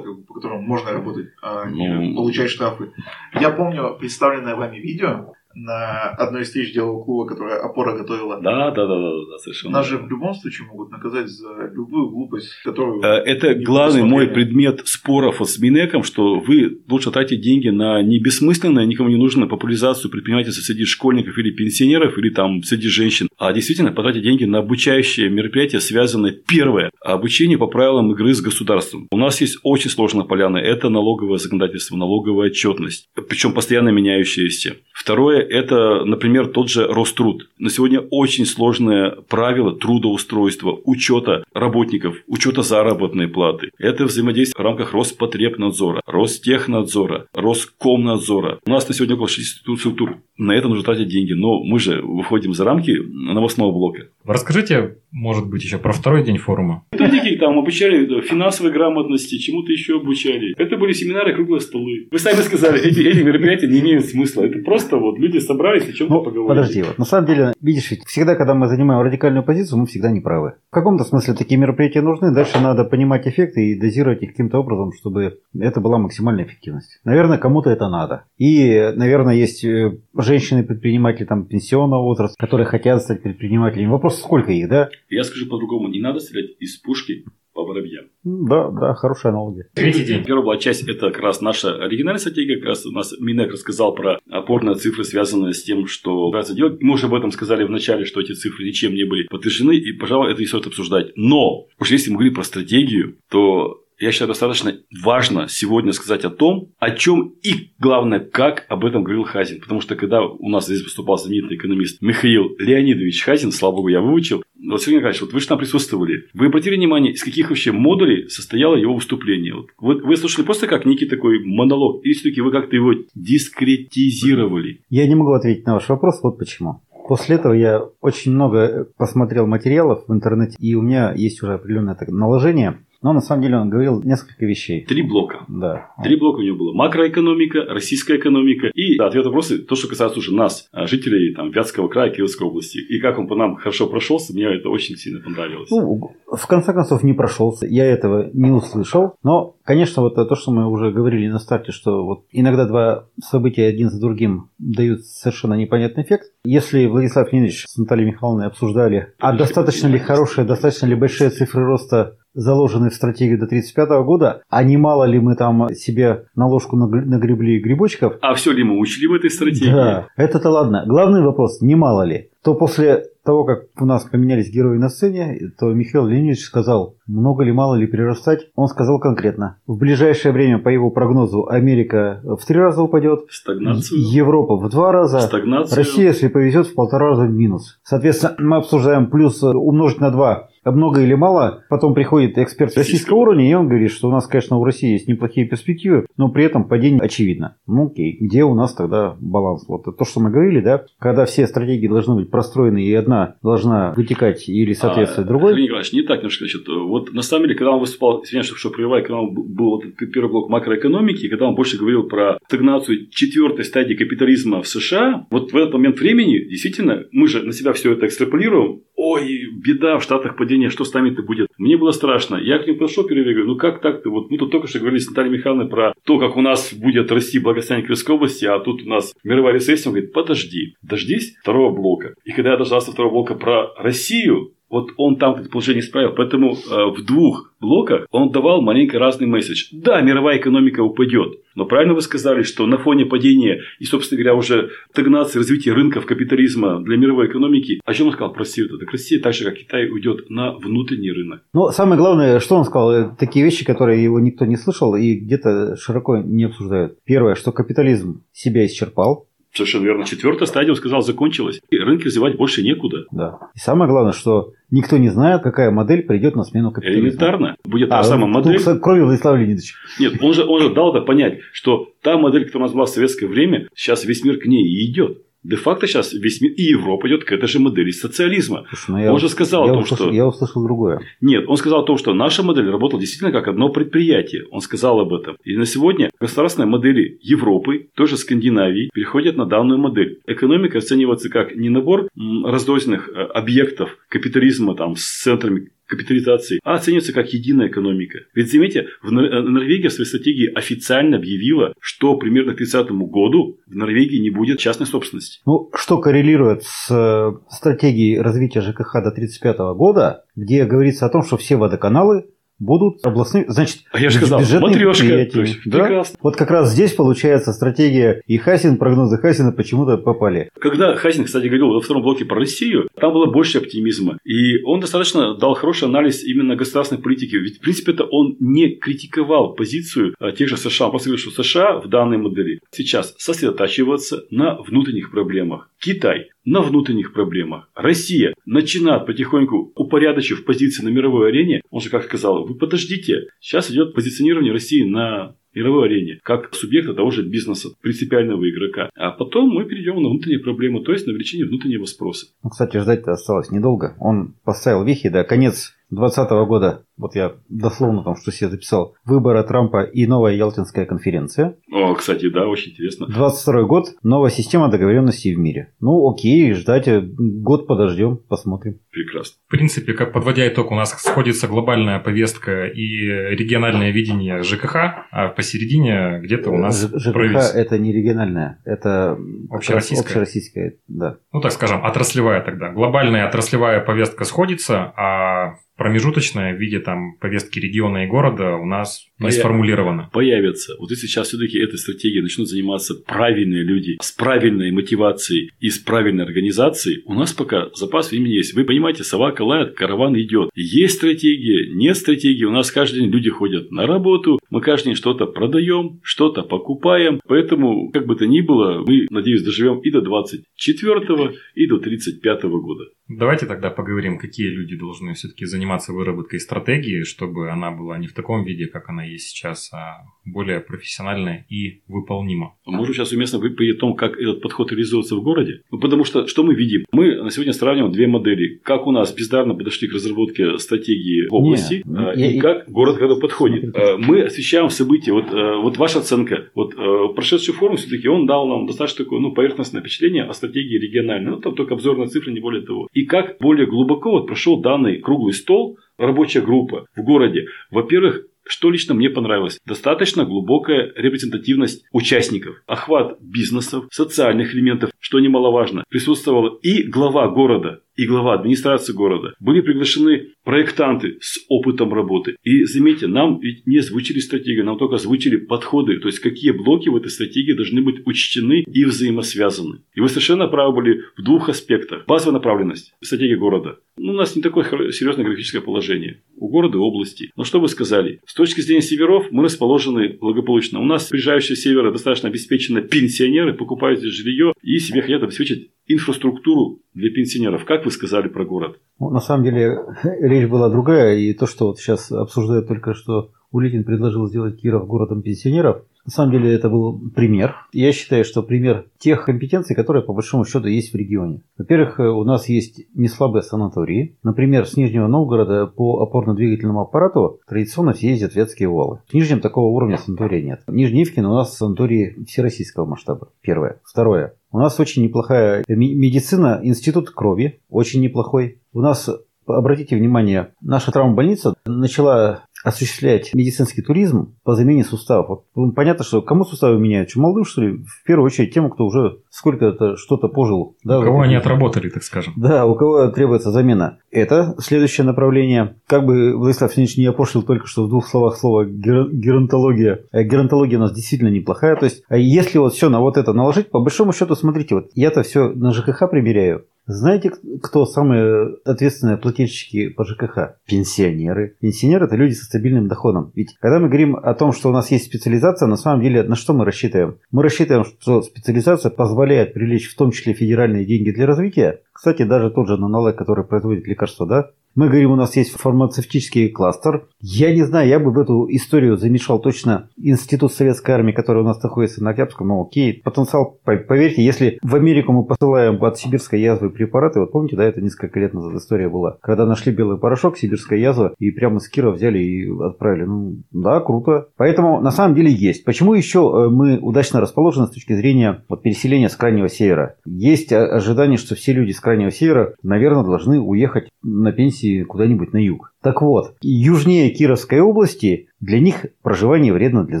как бы, по которым можно работать, а не Ну. получать штрафы. Я помню представленное вами видео на одной из встреч делового клуба, которое опора готовила. Да, да, да, да, да, совершенно. Нас же в любом случае могут наказать за любую глупость, которую... Э, Это главный мой предмет споров с Минэком, что вы лучше тратите деньги на не бессмысленную, никому не нужную популяризацию предпринимательства среди школьников или пенсионеров, или там среди женщин, а действительно потратить деньги на обучающие мероприятия, связанные, первое, обучение по правилам игры с государством. У нас есть очень сложная поляна, это налоговое законодательство, налоговая отчетность, причем постоянно меняющаяся. Второе, это, например, тот же Роструд. На сегодня очень сложное правило трудоустройства, учета работников, учета заработной платы. Это взаимодействие в рамках Роспотребнадзора, Ростехнадзора, Роскомнадзора. У нас на сегодня около 6 структур. На это нужно тратить деньги. Но мы же выходим за рамки новостного блока. Расскажите, может быть, еще про второй день форума. Методики там обучали финансовой грамотности, чему-то еще обучали. Это были семинары, круглые столы. Вы сами сказали, эти, эти мероприятия не имеют смысла. Это просто вот люди собрались о чем-то Ну, поговорить. подожди, вот на самом деле, видишь, ведь всегда, когда мы занимаем радикальную позицию, мы всегда не правы. В каком-то смысле такие мероприятия нужны, дальше надо понимать эффекты и дозировать их каким-то образом, чтобы это была максимальная эффективность. Наверное, кому-то это надо. И, наверное, есть э, женщины-предприниматели там пенсионного возраста, которые хотят стать предпринимателями. Вопрос, сколько их, да? Я скажу по-другому, не надо стрелять из пушки по воробьям. Да, да, хорошая аналогия. Третий день. Первая была часть, это как раз наша оригинальная стратегия, как раз у нас Минэк рассказал про опорные цифры, связанные с тем, что нравится делать. Мы уже об этом сказали в начале, что эти цифры ничем не были подтверждены, и, пожалуй, это не стоит обсуждать. Но, уж если мы говорим про стратегию, то я считаю, достаточно важно сегодня сказать о том, о чем и, главное, как об этом говорил Хазин. Потому что, когда у нас здесь выступал знаменитый экономист Михаил Леонидович Хазин, слава богу, я выучил, вот, Сергей Николаевич, вот вы же там присутствовали. Вы обратили внимание, из каких вообще модулей состояло его выступление? Вот, вы, вы слушали просто как некий такой монолог, или все-таки вы как-то его дискретизировали? Я не могу ответить на ваш вопрос, вот почему. После этого я очень много посмотрел материалов в интернете, и у меня есть уже определенное так, наложение. Но на самом деле он говорил несколько вещей. Три блока. Да. Три блока у него было. Макроэкономика, российская экономика и ответ на вопросы, то, что касается уже нас, а, жителей там, Вятского края, Кировской области. И как он по нам хорошо прошелся, мне это очень сильно понравилось. Ну, в конце концов, не прошелся. Я этого не услышал. Но, конечно, вот то, что мы уже говорили на старте, что вот иногда два события один за другим дают совершенно непонятный эффект. Если Владислав Леонидович с Натальей Михайловной обсуждали, а достаточно ли хорошие, достаточно ли большие цифры роста заложены в стратегию до 1935 года, а немало ли мы там себе на ложку нагр- нагребли грибочков, А все ли мы учли в этой стратегии? да, это-то ладно. Главный вопрос, немало ли. То после того, как у нас поменялись герои на сцене, то Михаил Леонидович сказал, много ли, мало ли прирастать. Он сказал конкретно. В ближайшее время, по его прогнозу, Америка в три раза упадет, Стагнацию. Европа в два раза, Стагнацию. Россия, если повезет, в полтора раза в минус. Соответственно, мы обсуждаем плюс умножить на 2, много или мало. Потом приходит эксперт российского уровня, и он говорит, что у нас, конечно, у России есть неплохие перспективы, но при этом падение очевидно. Ну окей, где у нас тогда баланс? Вот то, что мы говорили, да, когда все стратегии должны быть простроены, и одна должна вытекать или соответствовать А, другой. Сергей Николаевич, не так немножко. Значит, вот на самом деле, когда он выступал, извиняюсь, что прерываю, когда он был вот первый блок макроэкономики, когда он больше говорил про стагнацию четвертой стадии капитализма в США, вот в этот момент времени, действительно, мы же на себя все это экстраполируем. Ой, беда, в Штатах падение, что с нами-то будет? Мне было страшно. Я к нему подошел первый говорю, ну как так-то? Вот мы тут только что говорили с Натальей Михайловной про то, как у нас будет расти благосостояние Кировской области, а тут у нас мировая рецессия. Он говорит, подожди, дождись второго блока. И когда я дождался второго блока про Россию, вот он там это положение исправил. Поэтому э, в двух блоках он давал маленько разный месседж. Да, мировая экономика упадет. Но правильно вы сказали, что на фоне падения и, собственно говоря, уже стагнации развития рынков капитализма для мировой экономики, о чем он сказал про Россию? Так Россия, так же как Китай, уйдет на внутренний рынок. Но самое главное, что он сказал, такие вещи, которые его никто не слышал и где-то широко не обсуждают. Первое, что капитализм себя исчерпал, Совершенно верно. Четвертая стадия, он сказал, закончилась. И рынки развивать больше некуда. Да. И самое главное, что никто не знает, какая модель придет на смену капитализму. Элементарно. Будет та А, самая ну, модель. кроме Владислава Леонидовича. Нет, он же, он же дал это понять, что та модель, которая у нас была в советское время, сейчас весь мир к ней и идет. Де-факто сейчас весь мир и Европа идет к этой же модели социализма. Слушай, ну я Он же ус- сказал я о том, услышал, что- Я услышал другое. Нет, он сказал о том, что наша модель работала действительно как одно предприятие. Он сказал об этом. И на сегодня государственные модели Европы, тоже Скандинавии, переходят на данную модель. Экономика оценивается как не набор м, раздольных э, объектов капитализма там, с центрами капитализации, а оценивается как единая экономика. Ведь заметьте, в э, Норвегия в своей стратегии официально объявила, что примерно к 30 году в Норвегии не будет частной собственности. Ну, что коррелирует с э, стратегией развития ЖКХ до 1935 года, где говорится о том, что все водоканалы будут областными, значит, А я же сказал, матрешка. То есть, Да? прекрасно. Вот как раз здесь получается стратегия и Хасин, прогнозы Хасина почему-то попали. Когда Хазин, кстати, говорил во втором блоке про Россию, там было больше оптимизма. И он достаточно дал хороший анализ именно государственной политики. Ведь, в принципе, это он не критиковал позицию а, тех же США. Он просто говорил, что США в данной модели сейчас сосредотачиваются на внутренних проблемах. Китай на внутренних проблемах. Россия начинает потихоньку, упорядочив позиции на мировой арене, он же как сказал, вы подождите, сейчас идет позиционирование России на мировой арене, как субъекта того же бизнеса, принципиального игрока. А потом мы перейдем на внутренние проблемы, то есть на увеличение внутреннего спроса. Ну, кстати, ждать-то осталось недолго. Он поставил вехи до конец 2020 года. Вот я дословно там, что себе записал. Выборы Трампа и новая Ялтинская конференция. О, кстати, да, очень интересно. 22 год. Новая система договоренностей в мире. Ну, окей, ждать. э, Год подождем, посмотрим. Прекрасно. В принципе, как подводя итог, у нас сходится глобальная повестка и региональное видение ЖКХ, а посередине где-то у нас Ж- ЖКХ правительство. это не региональная, это Общероссийская. общероссийская, да. Ну, так скажем, отраслевая тогда. Глобальная отраслевая повестка сходится, а промежуточная в виде там повестки региона и города у нас не Поя- сформулирована. Появится. Вот если сейчас все-таки этой стратегией начнут заниматься правильные люди с правильной мотивацией и с правильной организацией, у нас пока запас времени есть. Вы понимаете, собака лает, караван идет. Есть стратегия, нет стратегии. У нас каждый день люди ходят на работу, мы каждый день что-то продаем, что-то покупаем. Поэтому, как бы то ни было, мы, надеюсь, доживем и до 24 и до 35 года. Давайте тогда поговорим, какие люди должны все-таки заниматься выработкой стратегии, чтобы она была не в таком виде, как она есть сейчас, а более профессиональная и выполнима. Может, сейчас уместно о том, как этот подход реализуется в городе? Ну, потому что, что мы видим? Мы на сегодня сравниваем две модели. Как у нас бездарно подошли к разработке стратегии в области, Не, а, я- и я- как город к этому подходит. Смотрите. А, Мы освещаем события. Вот, а, вот ваша оценка. Вот а, прошедший форум все-таки он дал нам достаточно такое ну, поверхностное впечатление о стратегии региональной. Ну, там только обзорные цифры, не более того. И как более глубоко вот прошел данный круглый стол, рабочая группа в городе. Во-первых, что лично мне понравилось? Достаточно глубокая репрезентативность участников. Охват бизнесов, социальных элементов, что немаловажно. Присутствовала и глава города, и глава администрации города. Были приглашены проектанты с опытом работы. И заметьте, нам ведь не озвучили стратегию, нам только озвучили подходы. То есть, какие блоки в этой стратегии должны быть учтены и взаимосвязаны. И вы совершенно правы были в двух аспектах. Базовая направленность, стратегия города. Ну, у нас не такое серьезное географическое положение. У города и области. Но что вы сказали? С точки зрения северов мы расположены благополучно. У нас ближайшие севера достаточно обеспечены пенсионеры, покупают здесь жилье и себе хотят обеспечить инфраструктуру для пенсионеров. Как вы сказали про город? Ну, на самом деле речь была другая, и то, что вот сейчас обсуждают только что Улитин предложил сделать Киров городом пенсионеров, на самом деле это был пример. Я считаю, что пример тех компетенций, которые по большому счету есть в регионе. Во-первых, э, у нас есть неслабые санатории. Например, с Нижнего Новгорода по опорно-двигательному аппарату традиционно все ездят в Вятские Увалы. В Нижнем такого уровня санатория нет. В Нижнеивкино у нас санатории всероссийского масштаба. Первое. Второе. У нас очень неплохая медицина, институт крови, очень неплохой. У нас, обратите внимание, наша травмбольница начала осуществлять медицинский туризм по замене суставов. Вот, ну, понятно, что кому суставы меняют? Что, молодым, что ли? В первую очередь тем, кто уже сколько-то что-то пожил. Да, У кого они отработали, так скажем. да, у кого требуется замена. Это следующее направление. Как бы Владислав Сергеевич не опошлил только что в двух словах слово гер- геронтология. Э, Геронтология у нас действительно неплохая. То есть, а если вот все на вот это наложить, по большому счету, смотрите, вот я-то все на ЖКХ примеряю. Знаете, кто самые ответственные плательщики по ЖКХ? Пенсионеры. Пенсионеры – это люди со стабильным доходом. Ведь когда мы говорим о том, что у нас есть специализация, на самом деле на что мы рассчитываем? Мы рассчитываем, что специализация позволяет привлечь в том числе федеральные деньги для развития. Кстати, даже тот же Нанолек, который производит лекарства, да, Мы говорим, у нас есть фармацевтический кластер. Я не знаю, я бы в эту историю замешал точно Институт Советской Армии, который у нас находится на Октябрьском. Ну, окей, потенциал, поверьте, если в Америку мы посылаем от сибирской язвы препараты, вот помните, да, это несколько лет назад история была, когда нашли белый порошок, сибирская язва, и прямо с Кира взяли и отправили. Ну, да, круто. Поэтому на самом деле есть. Почему еще э, мы удачно расположены с точки зрения вот, переселения с Крайнего Севера? Есть ожидание, что все люди с Крайнего Севера, наверное, должны уехать на пенсии куда-нибудь на юг. Так вот, южнее Кировской области для них проживание вредно для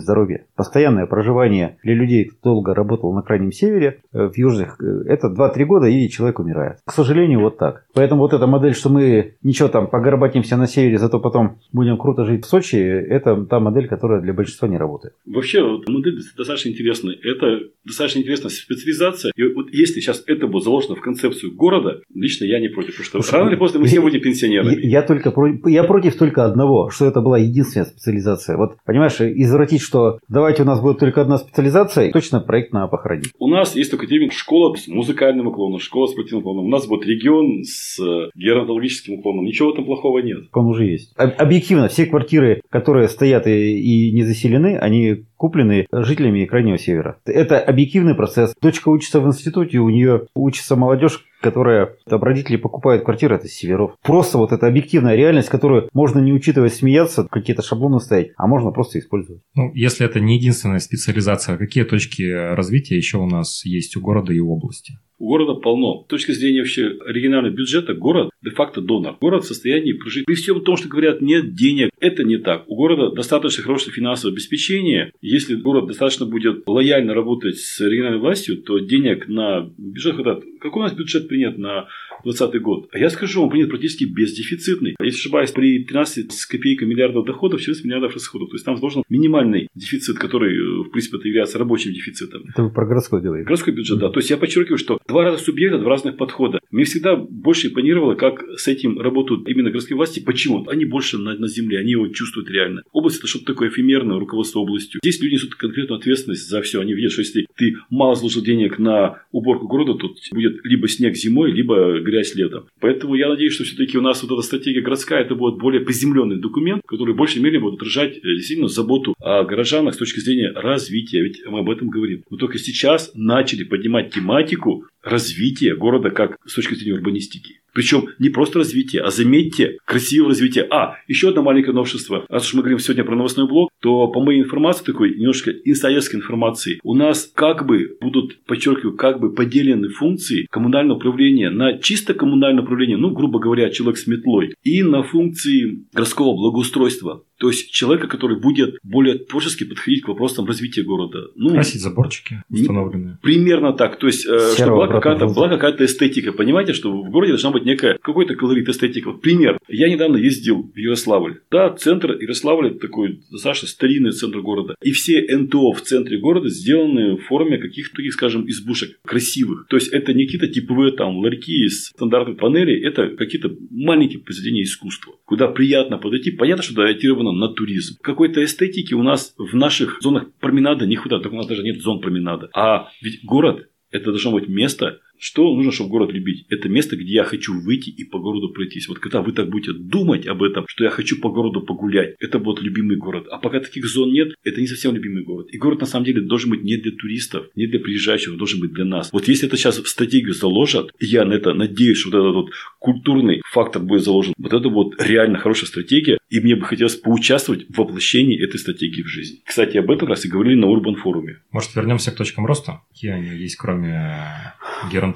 здоровья. Постоянное проживание для людей, кто долго работал на крайнем севере, э, в южных, э, это 2-3 года и человек умирает. К сожалению, вот так. Поэтому вот эта модель, что мы ничего там погорбатимся на севере, зато потом будем круто жить в Сочи, это та модель, которая для большинства не работает. Вообще, вот, модель достаточно интересная. Это достаточно интересная специализация. И вот если сейчас это будет заложено в концепцию города, лично я не против. Потому что рано или поздно мы все будем пенсионерами. Я, я только против я против только одного, что это была единственная специализация. Вот, понимаешь, извратить, что давайте у нас будет только одна специализация, точно проект на похоронить. У нас есть только термин школа с музыкальным уклоном, школа с спортивным уклоном. У нас будет регион с геронтологическим уклоном. Ничего там плохого нет. Он уже есть. Объективно, все квартиры, которые стоят и, и не заселены, они куплены жителями Крайнего Севера. Это объективный процесс. Дочка учится в институте, у нее учится молодежь, которая там родители покупают квартиры, это северов. Просто вот эта объективная реальность, которую можно не учитывая смеяться, какие-то шаблоны ставить, а можно просто использовать. Ну, если это не единственная специализация, какие точки развития еще у нас есть у города и области? У города полно. С точки зрения вообще регионального бюджета, город де-факто донор. Город в состоянии прожить. При всем том, что говорят, нет денег, это не так. У города достаточно хорошее финансовое обеспечение. Если город достаточно будет лояльно работать с региональной властью, то денег на бюджет хватает. Какой у нас бюджет принят на 2020 год? А я скажу, он принят практически бездефицитный. Если ошибаюсь, при 13 с копейкой миллиардов доходов, 14 миллиардов расходов. То есть там заложен минимальный дефицит, который, в принципе, является рабочим дефицитом. Это вы про городской говорите? Городской бюджет, да. То есть я подчеркиваю, что два разных субъекта, два разных подхода. Мне всегда больше импонировало, как с этим работают именно городские власти. Почему? Они больше на, на земле, они его чувствуют реально. Область это что-то такое эфемерное, руководство областью. Здесь люди несут конкретную ответственность за все. Они видят, что если ты мало сложил денег на уборку города, то будет либо снег зимой, либо грязь летом. Поэтому я надеюсь, что все-таки у нас вот эта стратегия городская, это будет более приземленный документ, который в большей мере будет отражать э, действительно заботу о горожанах с точки зрения развития. Ведь мы об этом говорим. Мы только сейчас начали поднимать тематику развития города как с точки зрения урбанистики. Причем не просто развитие, а заметьте, красивое развитие. А, еще одно маленькое новшество. Раз уж мы говорим сегодня про новостной блок, то по моей информации, такой немножко инсайдерской информации, у нас как бы будут, подчеркиваю, как бы поделены функции коммунального управления на чисто коммунальное управление, ну, грубо говоря, человек с метлой, и на функции городского благоустройства. То есть человека, который будет более творчески подходить к вопросам развития города. Ну, Красить заборчики установленные. Примерно так. То есть, э, чтобы была какая-то, была какая-то эстетика. Понимаете, что в городе должна быть некая какой-то колорит эстетика. Вот пример. Я недавно ездил в Ярославль. Да, центр Ярославля такой достаточно старинный центр города. И все НТО в центре города сделаны в форме каких-то таких, скажем, избушек красивых. То есть это не какие-то типовые там ларьки из стандартной панели, это какие-то маленькие произведения искусства, куда приятно подойти. Понятно, что датировано на туризм. Какой-то эстетики у нас в наших зонах променада не хватает. Так у нас даже нет зон променада. А ведь город это должно быть место, что нужно, чтобы город любить? Это место, где я хочу выйти и по городу пройтись. Вот когда вы так будете думать об этом, что я хочу по городу погулять, это будет любимый город. А пока таких зон нет, это не совсем любимый город. И город на самом деле должен быть не для туристов, не для приезжающих, он должен быть для нас. Вот если это сейчас в стратегию заложат, я на это надеюсь, что вот этот вот культурный фактор будет заложен, вот это вот реально хорошая стратегия, и мне бы хотелось поучаствовать в воплощении этой стратегии в жизнь. Кстати, об этом раз и говорили на Урбан форуме. Может, вернемся к точкам роста? Какие они есть, кроме геронтологии?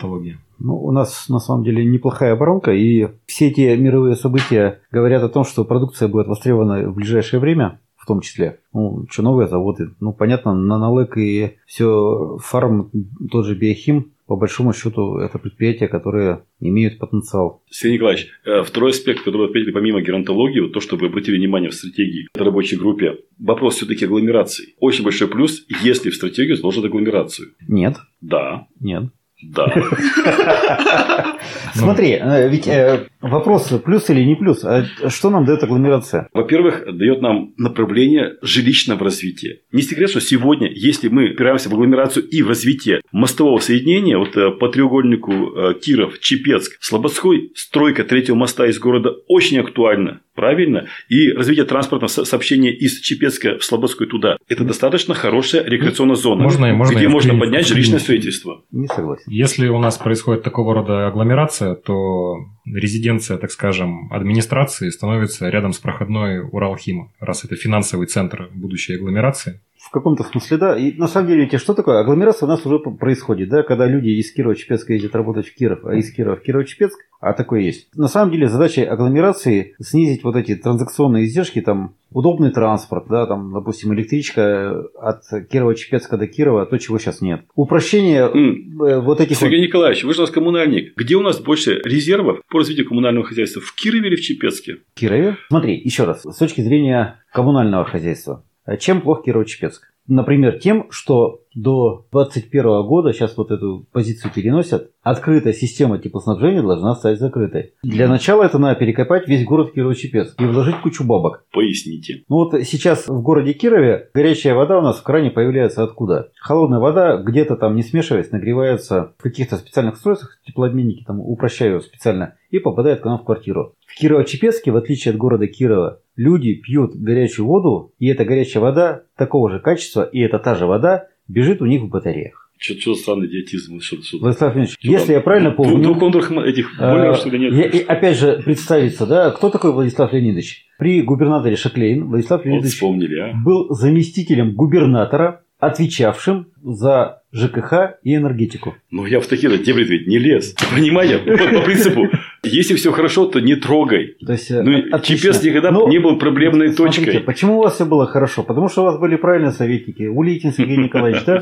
Ну, у нас на самом деле неплохая оборонка, и все эти мировые события говорят о том, что продукция будет востребована в ближайшее время в том числе. Ну, что новые заводы. Ну, понятно, Нанолек и все фарм, тот же Биохим, по большому счету, это предприятия, которые имеют потенциал. Сергей Николаевич, э, второй аспект, который вы отметили помимо геронтологии, вот то, что вы обратили внимание в стратегии в рабочей группе, вопрос все-таки агломерации. Очень большой плюс, если в стратегию заложат агломерацию. Нет. Да. Нет. Да. Смотри, э, ведь э, вопрос плюс или не плюс. А что нам дает агломерация? Во-первых, дает нам направление жилищного развития. Не секрет, что сегодня, если мы опираемся в агломерацию и в развитие мостового соединения, вот э, по треугольнику Киров, Чепецк, Слободской, стройка третьего моста из города очень актуальна. Правильно? И развитие транспортного со- сообщения из Чепецка в Слободскую туда. Это достаточно хорошая рекреационная зона, Можно- можно где можно вклинюсь? поднять жилищное строительство. Не согласен. Если у нас происходит такого рода агломерация, то резиденция, так скажем, администрации становится рядом с проходной Уралхима, раз это финансовый центр будущей агломерации. В каком-то смысле, да. И на самом деле, ведь что такое? Агломерация у нас уже происходит, да, когда люди из Кирова-Чепецка ездят работать в Киров, а из Кирова в Кирово-Чепецк, а такое есть. На самом деле, задача агломерации снизить вот эти транзакционные издержки, там, удобный транспорт, да, там, допустим, электричка от Кирова-Чепецка до Кирова, то, чего сейчас нет. Упрощение э, вот этих вот Сергей Николаевич, вы же у нас коммунальник. Где у нас больше резервов по развитию коммунального хозяйства? В Кирове или в Чепецке? Кирове. Смотри, еще раз, с точки зрения коммунального хозяйства. Чем плох Кирово-Чепецк? Например, тем, что до 2021 года, сейчас вот эту позицию переносят, открытая система теплоснабжения должна стать закрытой. Для начала это надо перекопать весь город Кирово-Чепецк и вложить кучу бабок. Поясните. Ну вот сейчас в городе Кирове горячая вода у нас в кране появляется откуда? Холодная вода где-то там не смешиваясь, нагревается в каких-то специальных устройствах, теплообменники там упрощаю специально, и попадает к нам в квартиру. В Кирово-Чепецке, в отличие от города Кирова, люди пьют горячую воду, и эта горячая вода такого же качества, и это та же вода, бежит у них в батареях. Что за странный идиотизм? Что, что, Владислав Ильич, что если там? я правильно помню... Двухконтурных этих А, бойлеров, что ли, нет? я- и опять же, представиться, да, кто такой Владислав Леонидович? При губернаторе Шаклейн Владислав Вот Леонидович вспомнили, а? был заместителем губернатора, отвечавшим за ЖКХ и энергетику. Ну, я в такие дебри ведь не лез. Понимаете? По, по принципу, если все хорошо, то не трогай. То есть, э, Ну, отлично. Чепец никогда Ну, не был проблемной Смотрите, точкой. почему у вас все было хорошо? Потому что у вас были правильные советники. Улитин Сергей Николаевич, да?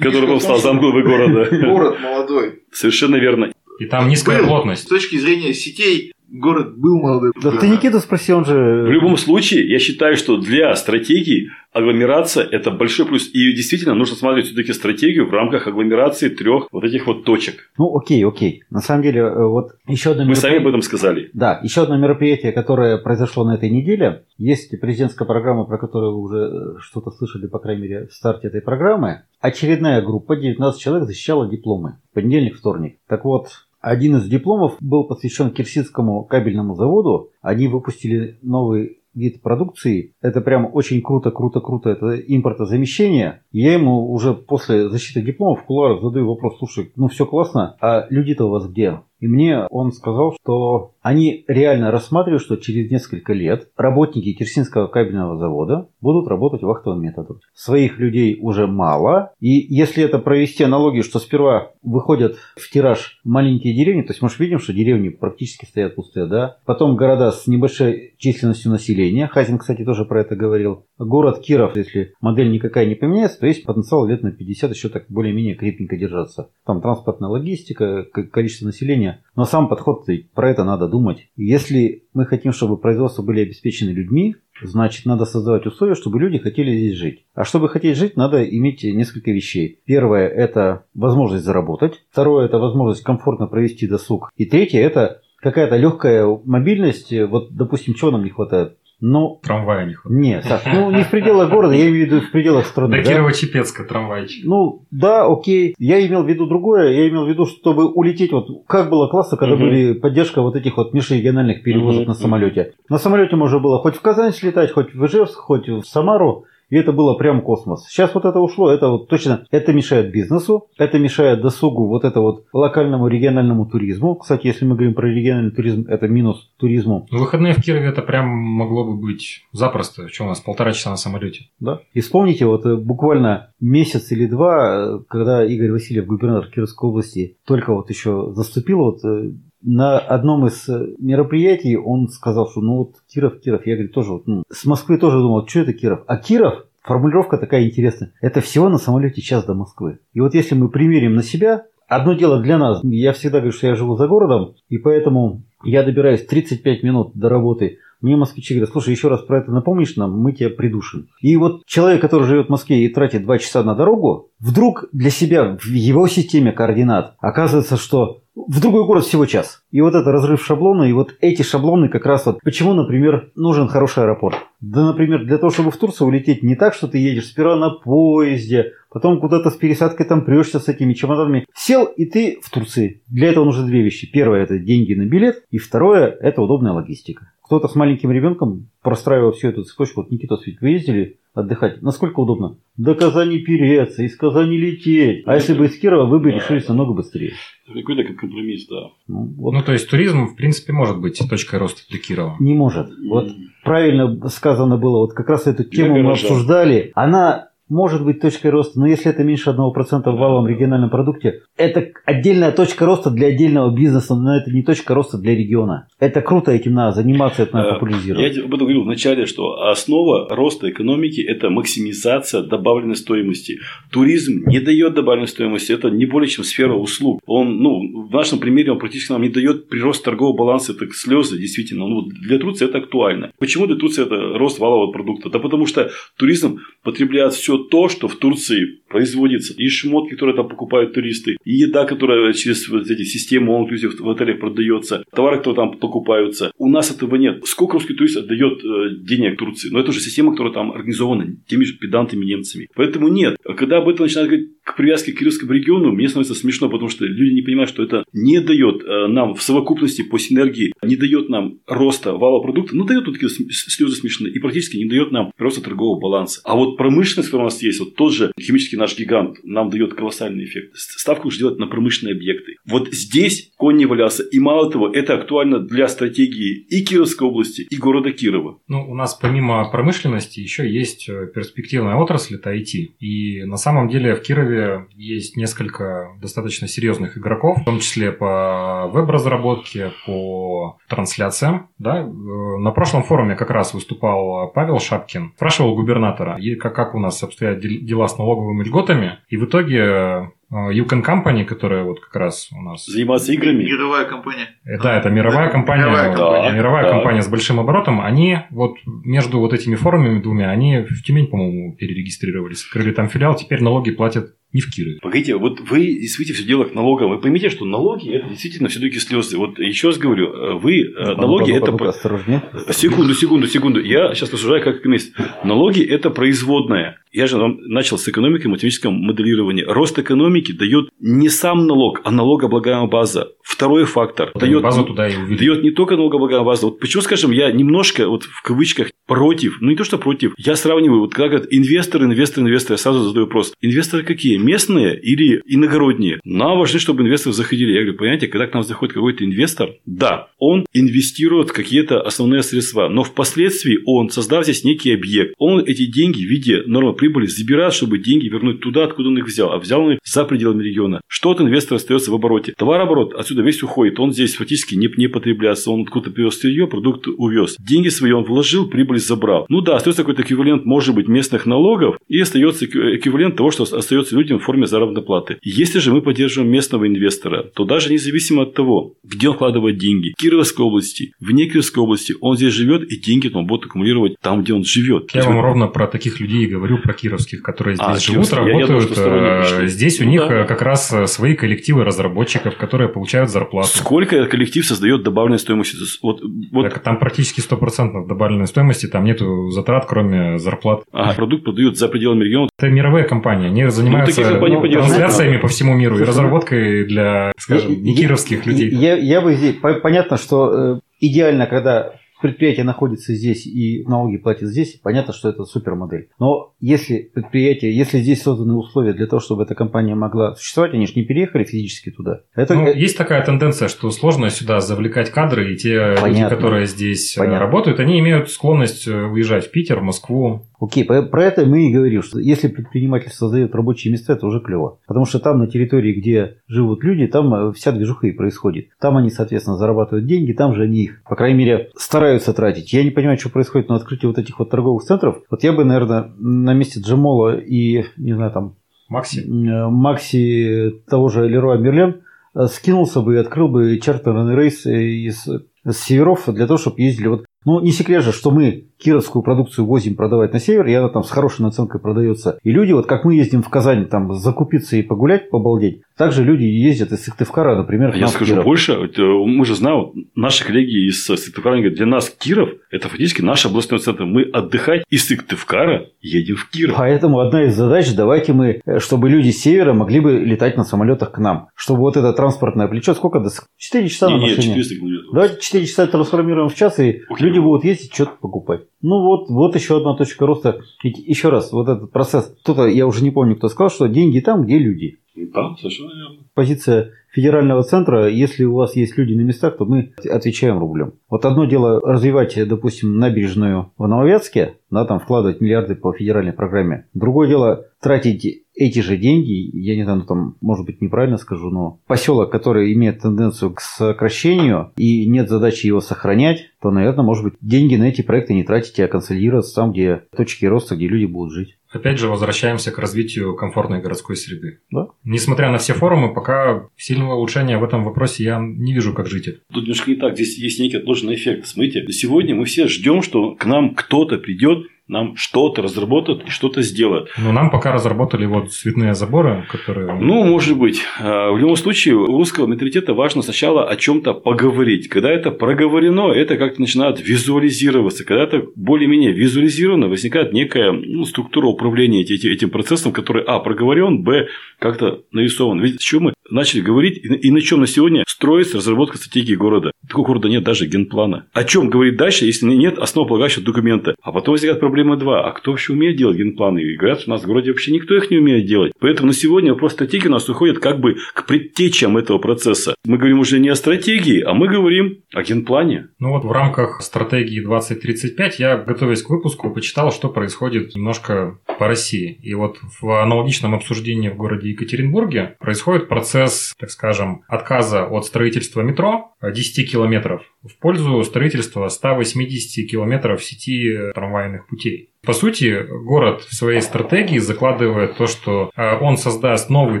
Который был стал замглавы города. Город молодой. Совершенно верно. И там низкая Был. С плотность. точки зрения сетей, город был молодой. Да ты Никита спроси, он В же... любом случае, я считаю, что для стратегии агломерация – это большой плюс. И действительно, нужно смотреть все-таки стратегию в рамках агломерации трех вот этих вот точек. Ну, окей, окей. На самом деле, э, вот еще одно Мы сами об мероприятие- этом сказали. Да, еще одно мероприятие, которое произошло на этой неделе. Есть президентская программа, про которую вы уже э, что-то слышали, по крайней мере, в старте этой программы. Очередная группа, 19 человек, защищала дипломы. Понедельник, вторник. Так вот, один из дипломов был посвящен Кирсидскому кабельному заводу. Они выпустили новый вид продукции. Это прям очень круто, круто, круто. Это импортозамещение. Я ему уже после защиты диплома в кулуарах задаю вопрос, слушай, ну все классно, а люди-то у вас где? И мне он сказал, что они реально рассматривают, что через несколько лет работники Кирсинского кабельного завода будут работать вахтовым методом. Своих людей уже мало. И если это провести аналогию, что сперва выходят в тираж маленькие деревни, то есть мы же видим, что деревни практически стоят пустые, да. Потом города с небольшой численностью населения. Хазин, кстати, тоже про это говорил. Город Киров, если модель никакая не поменяется, то есть потенциал лет на 50 еще так более-менее крепенько держаться. Там транспортная логистика, количество населения. Но сам подход про это надо думать. Если мы хотим, чтобы производства были обеспечены людьми, значит, надо создавать условия, чтобы люди хотели здесь жить. А чтобы хотеть жить, надо иметь несколько вещей. Первое – это возможность заработать. Второе – это возможность комфортно провести досуг. И третье – это какая-то легкая мобильность. Вот, допустим, чего нам не хватает? Ну, Трамвая не хватает. нет, Саш, ну не в пределах города, я имею в виду в пределах страны. До да? Кирово-Чепецка трамвайчик. Ну, да, окей. Я имел в виду другое. Я имел в виду, чтобы улететь. Вот как было классно, когда Мгм. были поддержка вот этих вот межрегиональных перевозок Мгм, на самолете. На самолете можно было хоть в Казань слетать, хоть в Ижевск, хоть в Самару. И это было прям космос. Сейчас вот это ушло, это вот точно, это мешает бизнесу, это мешает досугу, вот это вот локальному региональному туризму. Кстати, если мы говорим про региональный туризм, это минус туризму. Ну, выходные в Кирове это прям могло бы быть запросто. Что у нас, полтора часа на самолете? Да. И вспомните, вот э, буквально месяц или два, э, когда Игорь Васильев, губернатор Кировской области, только вот еще заступил, вот э, на одном из э, мероприятий он сказал, что ну вот Киров, Киров, я говорю, тоже вот, ну, с Москвы тоже думал, что это Киров? А Киров, формулировка такая интересная, это всего на самолете час до Москвы. И вот если мы примерим на себя, одно дело для нас, я всегда говорю, что я живу за городом, и поэтому я добираюсь 35 минут до работы мне москвичи говорят, слушай, еще раз про это напомнишь нам, мы тебя придушим. И вот человек, который живет в Москве и тратит два часа на дорогу, вдруг для себя в его системе координат оказывается, что в другой город всего час. И вот это разрыв шаблона, и вот эти шаблоны как раз вот почему, например, нужен хороший аэропорт. Да, например, для того, чтобы в Турцию улететь не так, что ты едешь сперва на поезде, потом куда-то с пересадкой там прешься с этими чемоданами. Сел, и ты в Турции. Для этого нужны две вещи. Первое – это деньги на билет, и второе – это удобная логистика. Кто-то с маленьким ребенком простраивал всю эту цепочку. Вот Никита, ведь вы ездили отдыхать. Насколько удобно? До Казани переться, из Казани лететь. А если бы из Кирова, вы бы решились намного быстрее. Какой-то как компромисс, да. Ну, вот. ну, то есть туризм, в принципе, может быть точкой роста для Кирова. Не может. Вот правильно сказано было, вот как раз эту тему мы обсуждали. Она может быть точкой роста, но если это меньше 1% в валовом региональном продукте, это отдельная точка роста для отдельного бизнеса, но это не точка роста для региона. Это круто, этим надо заниматься, это надо популяризировать. Я об этом говорил вначале, что основа роста экономики – это максимизация добавленной стоимости. Туризм не дает добавленной стоимости, это не более чем сфера услуг. Он, ну, в нашем примере он практически нам не дает прирост торгового баланса, это слезы, действительно. Ну, для Турции это актуально. Почему для Турции это рост валового продукта? Да потому что туризм потребляет все то, что в Турции производится. И шмотки, которые там покупают туристы, и еда, которая через вот эти системы inclusive в отелях продается, товары, которые там покупаются. У нас этого нет. Сколько русский турист отдает э, денег Турции? Но это уже система, которая там организована теми же педантами немцами. Поэтому нет. А когда об этом начинают говорить к привязке к Кировскому региону, мне становится смешно, потому что люди не понимают, что это не дает э, нам в совокупности по синергии, не дает нам роста вала продукта, ну дает вот такие слезы смешные, и практически не дает нам роста торгового баланса. А вот промышленность, которая нас есть, вот тот же химический наш гигант, нам дает колоссальный эффект. Ставку уже делать на промышленные объекты. Вот здесь конь не валялся. И мало того, это актуально для стратегии и Кировской области, и города Кирова. Ну, у нас помимо промышленности еще есть э, перспективная отрасль, это IT. И на самом деле в Кирове есть несколько достаточно серьезных игроков, в том числе по веб-разработке, по трансляциям. Да? Э, на прошлом форуме как раз выступал Павел Шапкин, спрашивал губернатора, как, как у нас обстоят дела с налоговыми льготами. И в итоге Юкон э, Company, которая вот как раз у нас... Заниматься играми. Мировая компания. Э, да, это мировая компания. Мировая компания, да, мировая да. компания с большим оборотом. Они вот между вот этими форумами двумя, они в Тюмень, по-моему, перерегистрировались. Открыли там филиал, теперь налоги платят не в Кирове. Погодите, вот вы свите все дело к налогам. Вы поймите, что налоги это действительно все-таки слезы. Вот еще раз говорю, э, вы ну, налоги это. Осторожнее. Секунду, секунду, секунду. Я сейчас рассуждаю как экономист. Налоги это производная. Я же начал с экономики, математического моделирования. Рост экономики дает не сам налог, а налогооблагаемая база. Второй фактор. Дает, базу туда и дает не только налогооблагаемая база. Вот почему, скажем, я немножко, вот в кавычках, против, ну не то, что против, я сравниваю, вот когда говорят инвестор, инвестор, инвестор, я сразу задаю вопрос. Инвесторы какие? местные или иногородние. Нам важно, чтобы инвесторы заходили. Я говорю, понимаете, когда к нам заходит какой-то инвестор, да, он инвестирует какие-то основные средства, но впоследствии он, создав здесь некий объект, он эти деньги в виде нормы прибыли забирает, чтобы деньги вернуть туда, откуда он их взял, а взял он их за пределами региона. Что от инвестора остается в обороте? Товарооборот отсюда весь уходит, он здесь фактически не, не потребляется, он откуда-то привез сырье, продукт увез. Деньги свои он вложил, прибыль забрал. Ну да, остается какой-то эквивалент, может быть, местных налогов, и остается эквивалент того, что остается людям в форме заработной платы. Если же мы поддерживаем местного инвестора, то даже независимо от того, где он вкладывает деньги, в Кировской области, вне Кировской области, он здесь живет, и деньги он будет аккумулировать там, где он живет. Я вам ровно про таких людей и говорю, про кировских, которые здесь а, живут, работают. Я, я думаю, здесь у них да. как раз э, свои коллективы разработчиков, которые получают зарплату. Сколько этот коллектив создает добавленной стоимости? Вот, вот... Так, там практически 100% добавленной стоимости, там нету затрат, кроме зарплат. А продукт продают за пределами региона. Это мировые компании, они занимаются ну, ну, трансляциями по всему миру и разработкой для, скажем, не кировских людей. Я, я бы здесь... Понятно, что э, идеально, когда предприятие находится здесь и налоги платит здесь, понятно, что это супермодель. Но если предприятие, если здесь созданы условия для того, чтобы эта компания могла существовать, они же не переехали физически туда. Это... Ну, есть такая тенденция, что сложно сюда завлекать кадры, и те понятно. люди, которые здесь э, понятно. работают, они имеют склонность э, уезжать в Питер, в Москву. Окей, про это мы и говорим, что если предприниматель создает рабочие места, это уже клево. Потому что там на территории, где живут люди, там э, вся движуха и происходит. Там они, соответственно, зарабатывают деньги, там же они их, по крайней мере, стараются тратить. Я не понимаю, что происходит на открытии вот этих вот торговых центров. Вот я бы, наверное, на месте Джамола и, не знаю, там... Макси. Э, Макси того же Леруа Мерлен э, скинулся бы и открыл бы чартерный рейс из с северов для того, чтобы ездили. Вот Ну, не секрет же, что мы кировскую продукцию возим продавать на север, и она там с хорошей наценкой продается. И люди, вот как мы ездим в Казань, там закупиться и погулять, побалдеть, также люди ездят из Сыктывкара, например, Я скажу Киров. больше, э, мы же знаем, наши коллеги из Сыктывкара говорят, для нас Киров – это фактически наш областной центр. Мы отдыхать из Сыктывкара едем в Киров. Поэтому одна из задач, давайте мы, э, чтобы люди с севера могли бы летать на самолетах к нам. Чтобы вот это транспортное плечо, сколько до 4 часа на Не, не, машине? 400 километров. Давайте 4 часа трансформируем в час, и Ух, люди будут ездить, что-то покупать. Ну вот, вот еще одна точка роста. Еще раз, вот этот процесс. Кто-то, я уже не помню, кто сказал, что деньги там, где люди. Да, совершенно верно. Позиция федерального центра, если у вас есть люди на местах, то мы отвечаем рублем. Вот одно дело развивать, допустим, набережную в Нововятске, да, там вкладывать миллиарды по федеральной программе. Другое дело тратить эти же деньги, я не знаю, ну, там, может быть, неправильно скажу, но поселок, который имеет тенденцию к сокращению и нет задачи его сохранять, то, наверное, может быть, деньги на эти проекты не тратить, а консолидироваться там, где точки роста, где люди будут жить. Опять же, возвращаемся к развитию комфортной городской среды. Да. Несмотря на все форумы, пока сильного улучшения в этом вопросе я не вижу как житель. Тут немножко не так. Здесь есть некий отложенный эффект. Смотрите, сегодня мы все ждем, что к нам кто-то придет, нам что-то разработает и что-то сделает. Но нам пока разработали вот цветные заборы, которые... Ну, может быть. А, В любом случае, у русского менталитета важно сначала о чем-то поговорить. Когда это проговорено, это как-то начинает визуализироваться. Когда это более-менее визуализировано, возникает некая ну, структура управления эти- эти- этим процессом, который, а, проговорен, б, как-то нарисован. Ведь с чего мы начали говорить и на- и на чем на сегодня строится разработка стратегии города? Такого города нет даже генплана. О чем говорить дальше, если нет основополагающего документа? А потом возникает проблема 2. А кто вообще умеет делать генпланы? И говорят, что у нас в городе вообще никто их не умеет делать. Поэтому на сегодня вопрос стратегии у нас уходит как бы к предтечам этого процесса. Мы говорим уже не о стратегии, а мы говорим о генплане. Ну вот в рамках стратегии 2035 я, готовясь к выпуску, почитал, что происходит немножко по России. И вот в аналогичном обсуждении в городе Екатеринбурге происходит процесс, так скажем, отказа от строительства метро 10 километров в пользу строительства 180 километров сети трамвайных путей. По сути, город в своей стратегии закладывает то, что э, он создаст новый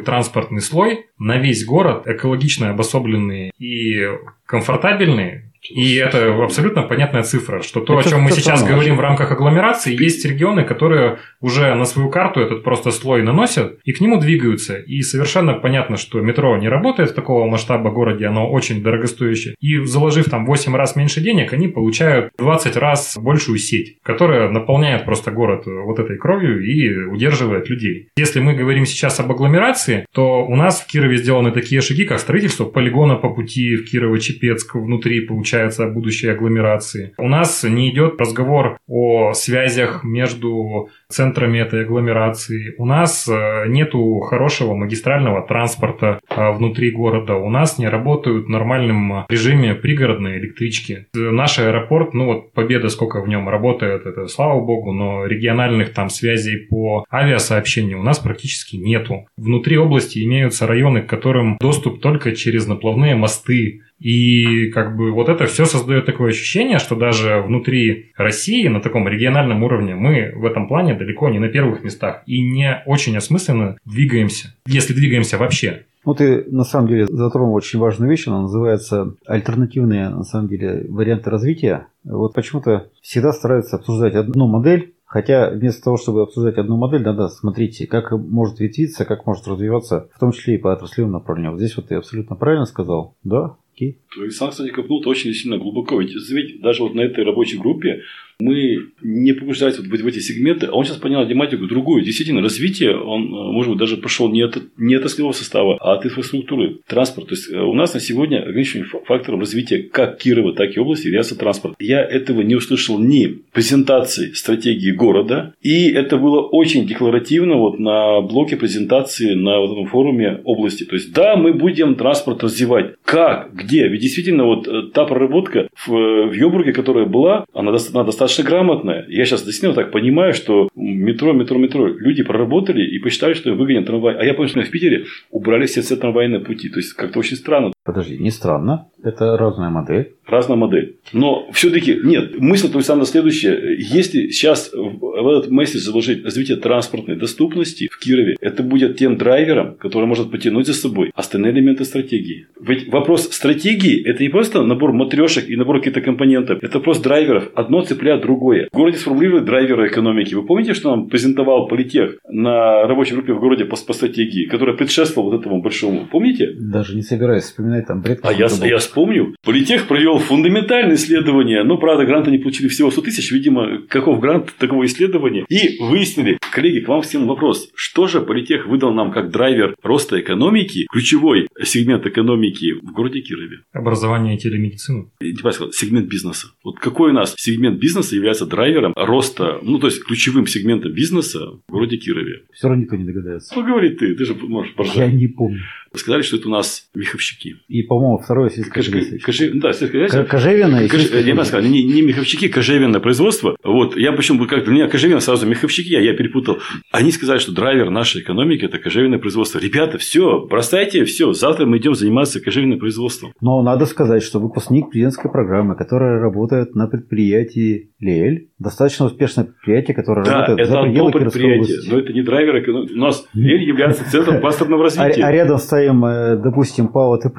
транспортный слой на весь город, экологично обособленный и комфортабельный. И это абсолютно понятная цифра, что то, о Это чем мы сейчас самое. говорим в рамках агломерации, есть регионы, которые уже на свою карту этот просто слой наносят и к нему двигаются. И совершенно понятно, что метро не работает в такого масштаба городе, оно очень дорогостоящее. И заложив там 8 раз меньше денег, они получают 20 раз большую сеть, которая наполняет просто город вот этой кровью и удерживает людей. Если мы говорим сейчас об агломерации, то у нас в Кирове сделаны такие шаги, как строительство полигона по пути в Кирово-Чепецк, внутри получается будущей агломерации. У нас не идет разговор о связях между центрами этой агломерации. У нас э, нету хорошего магистрального транспорта э, внутри города. У нас не работают в нормальном режиме пригородные электрички. Наш аэропорт, ну вот Победа, сколько в нем работает, это слава богу, но региональных там связей по авиасообщению у нас практически нету. Внутри области имеются районы, к которым доступ только через наплавные мосты, и как бы вот это все создает такое ощущение, что даже внутри России на таком региональном уровне мы в этом плане далеко не на первых местах и не очень осмысленно двигаемся, если двигаемся вообще. Ну, ты на самом деле затронул очень важную вещь, она называется альтернативные, на самом деле, варианты развития. Вот почему-то всегда стараются обсуждать одну модель, хотя вместо того, чтобы обсуждать одну модель, надо смотреть, как может ветвиться, как может развиваться, в том числе и по отраслевым направлениям. Вот здесь вот ты абсолютно правильно сказал, да, окей. Александр, кстати, копнул очень сильно глубоко. Ведь заметьте, даже вот на этой рабочей группе мы не погружались вот в эти сегменты, а он сейчас понял тематику другую. Действительно, развитие, он, э, может быть, даже пошел не от, не от отраслевого состава, а от инфраструктуры, транспорта. То есть, э, у нас на сегодня ограничивающим фа- фактором развития как Кирова, так и области является транспорт. Я этого не услышал ни презентации стратегии города, и это было очень декларативно вот на блоке презентации на вот этом форуме области. То есть, да, мы будем транспорт развивать. Как? Где? Ведь действительно вот э, та проработка в, в Йобурге, которая была, она, она достаточно грамотная. Я сейчас действительно так понимаю, что метро, метро, метро люди проработали и посчитали, что выгонят трамвай. А я помню, что в Питере убрали все, все трамвайные пути. То есть, как-то очень странно. Подожди, не странно. Это разная модель. Разная модель. Но все-таки нет, мысль то она следующая. Если сейчас в этот месседж заложить развитие транспортной доступности в Кирове, это будет тем драйвером, который может потянуть за собой остальные элементы стратегии. Ведь вопрос стратегии – это не просто набор матрешек и набор каких-то компонентов. Это просто драйверов. Одно цепляет другое. В городе сформулировали драйверы экономики. Вы помните, что нам презентовал Политех на рабочей группе в городе по, по стратегии, которая предшествовала вот этому большому? Помните? Даже не собираюсь вспоминать там бред. А я, я вспомню. Политех провел фундаментальное исследование, но, правда, гранта не получили всего 100 тысяч. Видимо, каков грант такого исследования. И выяснили, коллеги, к вам всем вопрос. Что же Политех выдал нам как драйвер роста экономики, ключевой сегмент экономики в городе Кирове? Образование и телемедицину. Типа сказал, сегмент бизнеса. Вот какой у нас сегмент бизнеса является драйвером роста, ну, то есть ключевым сегментом бизнеса в городе Кирове? Все равно никто не догадается. Ну, говори ты, ты же можешь поржать. Я не помню. Сказали, что это у нас меховщики. И, по-моему, второе сельское Кож- хозяйство. Кожи- да, сельское хозяйство. К- Кожевенное и Кож- сельское Я сказал, не, не меховщики, кожевенное производство. Вот, я почему как для меня кожевенное сразу меховщики, а я перепутал. Они сказали, что драйвер нашей экономики это кожевенное производство. Ребята, все, бросайте все. Завтра мы идем заниматься кожевенным производством. Но надо сказать, что выпускник президентской программы, который работает на предприятии ЛЕЛь, достаточно успешное предприятие, которое Да, работает это за пределы Кировской предприятие, области. но это не драйвер экономики. У нас Лель является центром кластерного А, развития. а рядом ставим, э, допустим, ПАО Т+,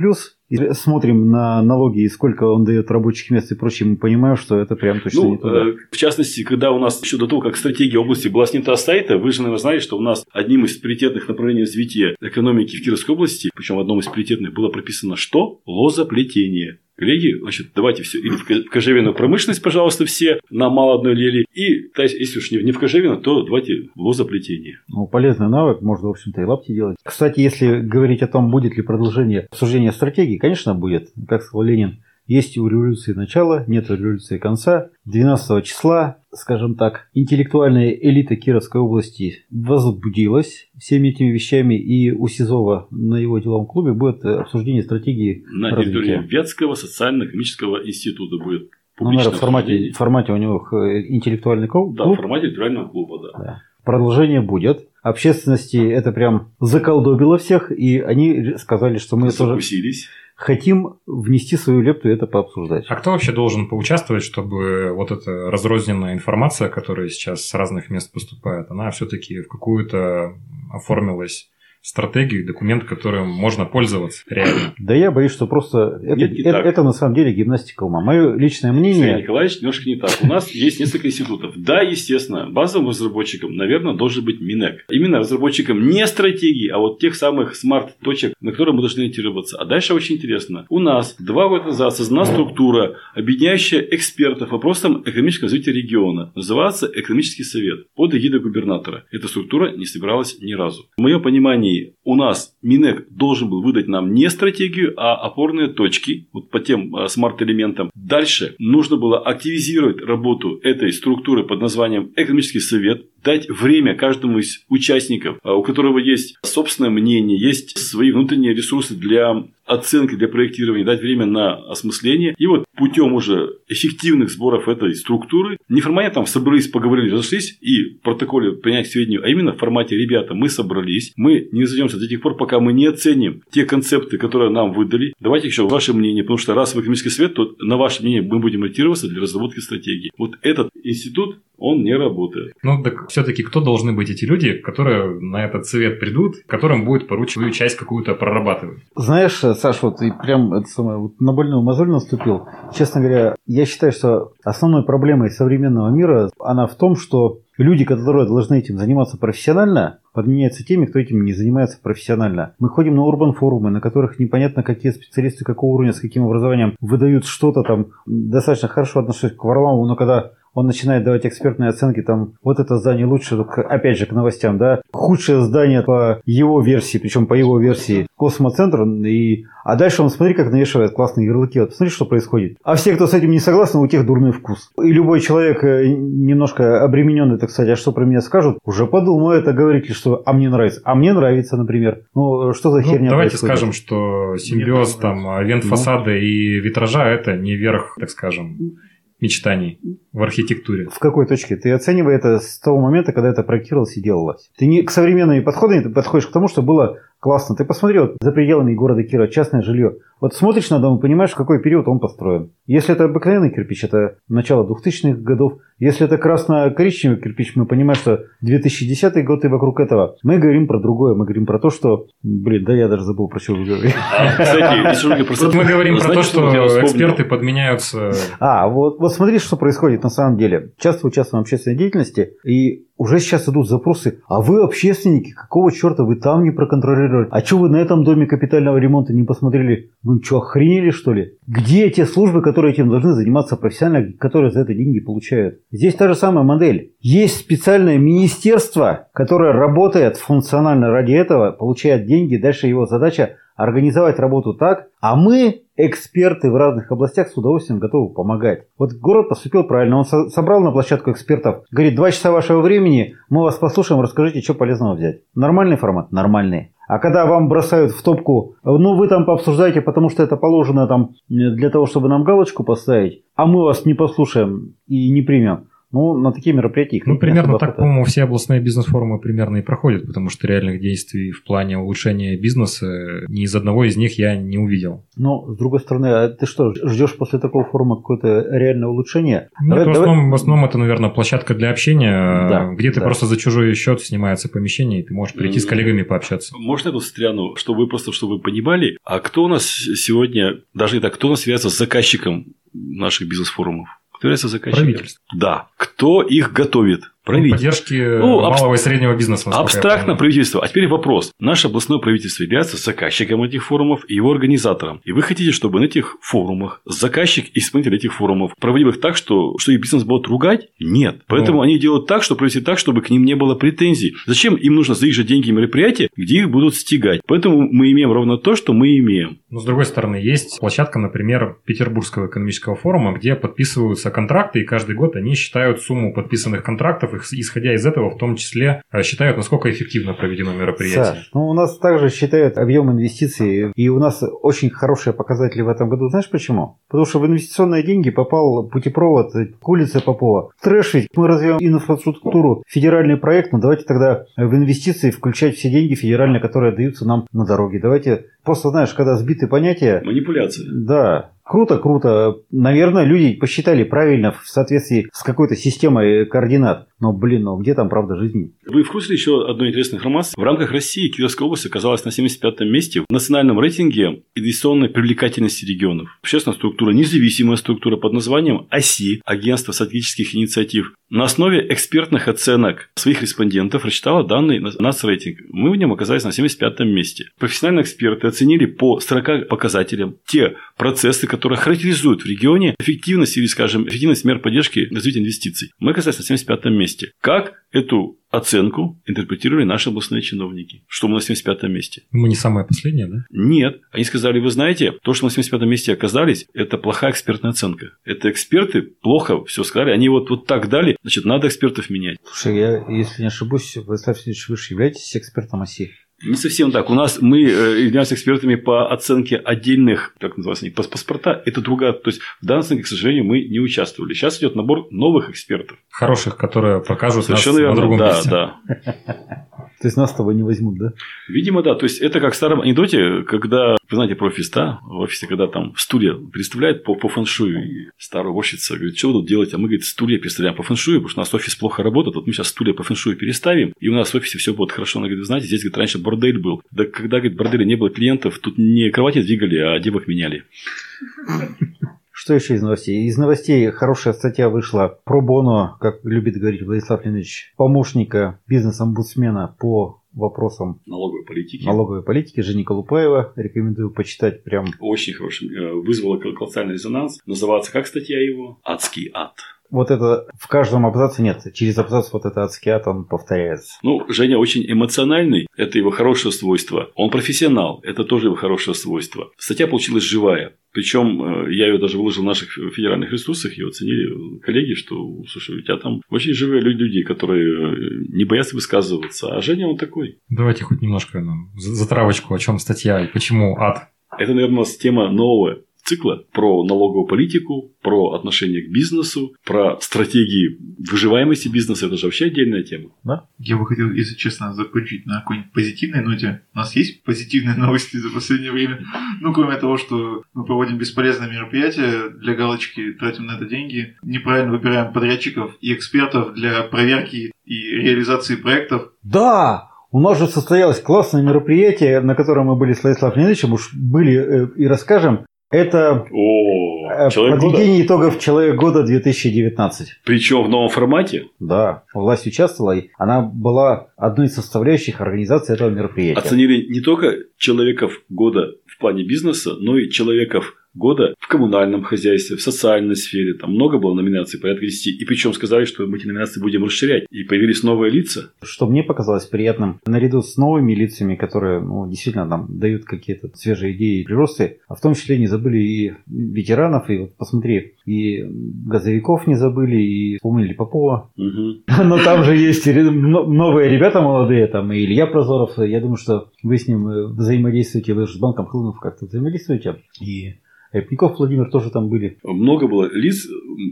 и смотрим на налоги и сколько он дает рабочих мест и прочее, мы понимаем, что это прям точно Ну, не туда. э, в частности, когда у нас еще до того, как стратегия области была снята с сайта, вы же, наверное, знаете, что у нас одним из приоритетных направлений развития экономики в Кировской области, причем в одном из приоритетных было прописано что? Лозоплетение. Коллеги, значит, давайте все или в ко- в кожевенную промышленность, пожалуйста, все на мало одной лели. И, то есть, если уж не в- кожевенную, то давайте в лозоплетение. Ну, полезный навык, можно, в общем-то, и лапти делать. Кстати, если говорить о том, будет ли продолжение обсуждения стратегии, конечно, будет. Как сказал Ленин, есть у революции начало, нет у революции конца. 12 числа, скажем так, интеллектуальная элита Кировской области возбудилась всеми этими вещами, и у Сизова на его деловом клубе будет обсуждение стратегии На территории развития. Вятского социально-экономического института будет Ну, наверное, в формате, в формате у него э, интеллектуальный клуб. Да, в формате литерального клуба, да. Да. Продолжение будет. Общественности это прям заколдобило всех, и они сказали, что мы тоже. Хотим внести свою лепту и это пообсуждать. А кто вообще должен поучаствовать, чтобы вот эта разрозненная информация, которая сейчас с разных мест поступает, она все-таки в какую-то оформилась стратегию, документ, которым можно пользоваться реально? Да я боюсь, что просто это, Нет, не это, так. это на самом деле гимнастика ума. Мое личное Сергей мнение, Николаевич, немножко не так. У нас есть несколько институтов. Да, естественно, базовым разработчиком, наверное, должен быть Минэк. Именно разработчиком не стратегии, а вот тех самых смарт-точек, на которые мы должны ориентироваться. А дальше очень интересно. У нас два года назад создана структура, объединяющая экспертов по вопросам экономического развития региона. Называется Экономический совет под эгидой губернатора. Эта структура не собиралась ни разу. В моем понимании, у нас Минэк должен был выдать нам не стратегию, а опорные точки вот по тем а, смарт-элементам. Дальше нужно было активизировать работу этой структуры под названием Экономический совет, дать время каждому из участников, а, у которого есть собственное мнение, есть свои внутренние ресурсы для оценки, для проектирования, дать время на осмысление. И вот путем уже эффективных сборов этой структуры, не в формате там собрались, поговорили, разошлись и в протоколе принять к сведению, а именно в формате «ребята, мы собрались, мы не разойдемся до тех пор, пока мы не оценим те концепты, которые нам выдали. Давайте еще ваше мнение, потому что раз вы экономический совет, то на ваше мнение мы будем ориентироваться для разработки стратегии. Вот этот институт, он не работает. Ну, так все-таки кто должны быть эти люди, которые на этот совет придут, которым будет поручена свою часть какую-то прорабатывать? знаешь, Саш, вот и прям это самое, вот на больную мозоль наступил. Честно говоря, я считаю, что основной проблемой современного мира, она в том, что люди, которые должны этим заниматься профессионально, подменяются теми, кто этим не занимается профессионально. Мы ходим на урбан форумы, на которых непонятно, какие специалисты какого уровня, с каким образованием выдают что-то там. Достаточно хорошо отношусь к Варламову, но когда он начинает давать экспертные оценки, там, вот это здание лучше, опять же, к новостям, да, худшее здание по его версии, причем по его версии, космоцентр, и... а дальше он, смотри, как навешивает классные ярлыки, вот смотри, что происходит. А все, кто с этим не согласны, у тех дурной вкус. И любой человек, э, немножко обремененный, так сказать, а что про меня скажут, уже подумает, а говорит ли, что, а мне нравится, а мне нравится, например. Ну, что за Ну, херня давайте происходит? скажем, что симбиоз там а, вент Ну. фасада и витража это не верх, так скажем, мечтаний в архитектуре. В какой точке? Ты оценивай это с того момента, когда это проектировалось и делалось. Ты не к современным подходам ты подходишь к тому, что было классно. Ты посмотри, вот за пределами города Кира частное жилье. Вот смотришь на дом и понимаешь, в какой период он построен. Если это обыкновенный кирпич, это начало 2000-х годов. Если это красно-коричневый кирпич, мы понимаем, что 2010 год и вокруг этого. Мы говорим про другое. Мы говорим про то, что... Блин, да я даже забыл, про что вы говорили. А, кстати, просто- мы говорим про то, что эксперты подменяются. А, вот, вот смотри, что происходит на самом деле. Часто участвуем в общественной деятельности, и уже сейчас идут запросы, а вы общественники, какого черта вы там не проконтролировали? А что вы на этом доме капитального ремонта не посмотрели? Вы что, охренели что ли? Где те службы, которые этим должны заниматься профессионально, которые за это деньги получают? Здесь та же самая модель. Есть специальное министерство, которое работает функционально ради этого, получает деньги, дальше его задача организовать работу так, а мы, эксперты в разных областях, с удовольствием готовы помогать. Вот город поступил правильно, он со- собрал на площадку экспертов, говорит, два часа вашего времени, мы вас послушаем, расскажите, что полезного взять. Нормальный формат? Нормальный. А когда вам бросают в топку, ну вы там пообсуждаете, потому что это положено там для того, чтобы нам галочку поставить, а мы вас не послушаем и не примем. Ну, на такие мероприятия их Ну, примерно так, хватает. по-моему, все областные бизнес-форумы примерно и проходят, потому что реальных действий в плане улучшения бизнеса ни из одного из них я не увидел. Но, с другой стороны, а ты что, ждешь после такого форума какое-то реальное улучшение? Нет, Давай- в, давай- основном, в основном это, наверное, площадка для общения, Да, где ты да. просто за чужой счет снимается помещение, и ты можешь прийти с коллегами пообщаться. Можно я тут встряну, чтобы вы просто, чтобы вы понимали, а кто у нас сегодня, даже не так, кто у нас является заказчиком наших бизнес-форумов? Кто является заказчиком? Правительство. Да. Кто их готовит? Правительство. Поддержки Ну, абс- малого и среднего бизнеса. Абстрактно правительство. А теперь вопрос. Наше областное правительство является заказчиком этих форумов и его организатором. И вы хотите, чтобы на этих форумах заказчик и исполнитель этих форумов проводил их так, что, что их бизнес будут ругать? Нет. Поэтому Ну. они делают так, что провести так, чтобы к ним не было претензий. Зачем им нужно за их же деньги мероприятия, где их будут стягать? Поэтому мы имеем ровно то, что мы имеем. Но с другой стороны, есть площадка, например, Петербургского экономического форума, где подписываются контракты, и каждый год они считают сумму подписанных контрактов, и исходя из этого, в том числе, э, считают, насколько эффективно проведено мероприятие. Саш, ну у нас также считают объем инвестиций, и у нас очень хорошие показатели в этом году. Знаешь почему? Потому что в инвестиционные деньги попал путепровод к улице Попова. Трэш ведь, мы развиваем инфраструктуру, федеральный проект, но давайте тогда в инвестиции включать все деньги федеральные, которые даются нам на дороге. Давайте, просто знаешь, когда сбиты понятия, Манипуляция. да, круто, круто. Наверное, люди посчитали правильно в соответствии с какой-то системой координат. Но, блин, ну где там правда жизни? Вы в курсе еще одной интересной информации? В рамках России Кировская область оказалась на 75-м месте в национальном рейтинге инвестиционной привлекательности регионов. Общественная структура, независимая структура под названием ОСИ, Агентство стратегических инициатив, на основе экспертных оценок своих респондентов рассчитала данный НАЦ-рейтинг. Мы в нем оказались на 75-м месте. Профессиональные эксперты оценили по 40 показателям те процессы, которые характеризуют в регионе эффективность или, скажем, эффективность мер поддержки развития инвестиций. Мы оказались на 75-м месте. Как эту оценку интерпретировали наши областные чиновники? Что мы на 75-м месте? Мы не самое последнее, да? Нет. Они сказали, вы знаете, то, что мы на 75-м месте оказались, это плохая экспертная оценка. Это эксперты плохо все сказали. Они вот, вот так дали, значит, надо экспертов менять. Слушай, я, если не ошибусь, вы, Ставь вы же являетесь экспертом оси. Не совсем так. У нас мы э, являемся экспертами по оценке отдельных, как называется, пас- паспорта. Это другая. То есть в данной оценке, к сожалению, мы не участвовали. Сейчас идет набор новых экспертов. Хороших, которые покажут Совершенно нас на верно. другом Да, месте. да. То есть нас с тобой не возьмут, да? Видимо, да. То есть это как в старом анекдоте, когда, вы знаете, про офис, да, в офисе, когда там стулья представляет по, по фэншую, старая уборщица говорит, что вы тут делаете? А мы, говорит, стулья представляем по фэншую, потому что у нас офис плохо работает, вот мы сейчас стулья по фэншую переставим, и у нас в офисе все будет хорошо. Она говорит, вы знаете, здесь, говорит, раньше бордель был. Да когда, говорит, борделя не было клиентов, тут не кровати двигали, а девок меняли. Что еще из новостей? Из новостей хорошая статья вышла про Боно, как любит говорить Владислав Леонидович, помощника бизнес-омбудсмена по вопросам Налоговой политики. налоговой политики Жени Колупаева. Рекомендую почитать прям. Очень хороший. э, Вызвало колоссальный резонанс. Называется как статья его? Адский ад. Вот это в каждом абзаце нет. Через абзац вот это адский ад, он повторяется. Ну, Женя очень эмоциональный, это его хорошее свойство. Он профессионал, это тоже его хорошее свойство. Статья получилась живая. Причем э, я ее даже выложил в наших федеральных ресурсах, ее оценили коллеги, что, слушай, у тебя там очень живые лю- люди, которые э, не боятся высказываться. А Женя он такой. Давайте хоть немножко нам за- затравочку, о чем статья и почему ад. Это, наверное, у нас тема новая. Цикла про налоговую политику, про отношение к бизнесу, про стратегии выживаемости бизнеса. Это же вообще отдельная тема. Я бы хотел, если честно, закончить на какой-нибудь позитивной ноте. У нас есть позитивные новости за последнее время. Ну, кроме того, что мы проводим бесполезные мероприятия, для галочки тратим на это деньги, неправильно выбираем подрядчиков и экспертов для проверки и реализации проектов. Да! У нас же состоялось классное мероприятие, на котором мы были с Владиславом Леонидовичем, уж были э, и расскажем. Это О, э, человек года. подведение итогов «Человек года 2019». Причем в новом формате. Да, власть участвовала, и она была одной из составляющих организации этого мероприятия. Оценили не только человеков года в плане бизнеса, но и человеков года в коммунальном хозяйстве, в социальной сфере. Там много было номинаций, порядка 10. И причем сказали, что мы эти номинации будем расширять. И появились новые лица. Что мне показалось приятным, наряду с новыми лицами, которые ну, действительно там дают какие-то свежие идеи и приросты, а в том числе не забыли и ветеранов, и вот посмотри, и газовиков не забыли, и вспомнили Попова. Мгм. Но там же есть новые ребята молодые, там и Илья Прозоров. Я думаю, что вы с ним э, взаимодействуете, вы же с банком Хлынов как-то взаимодействуете. И Репников Владимир тоже там были. Много было лиц,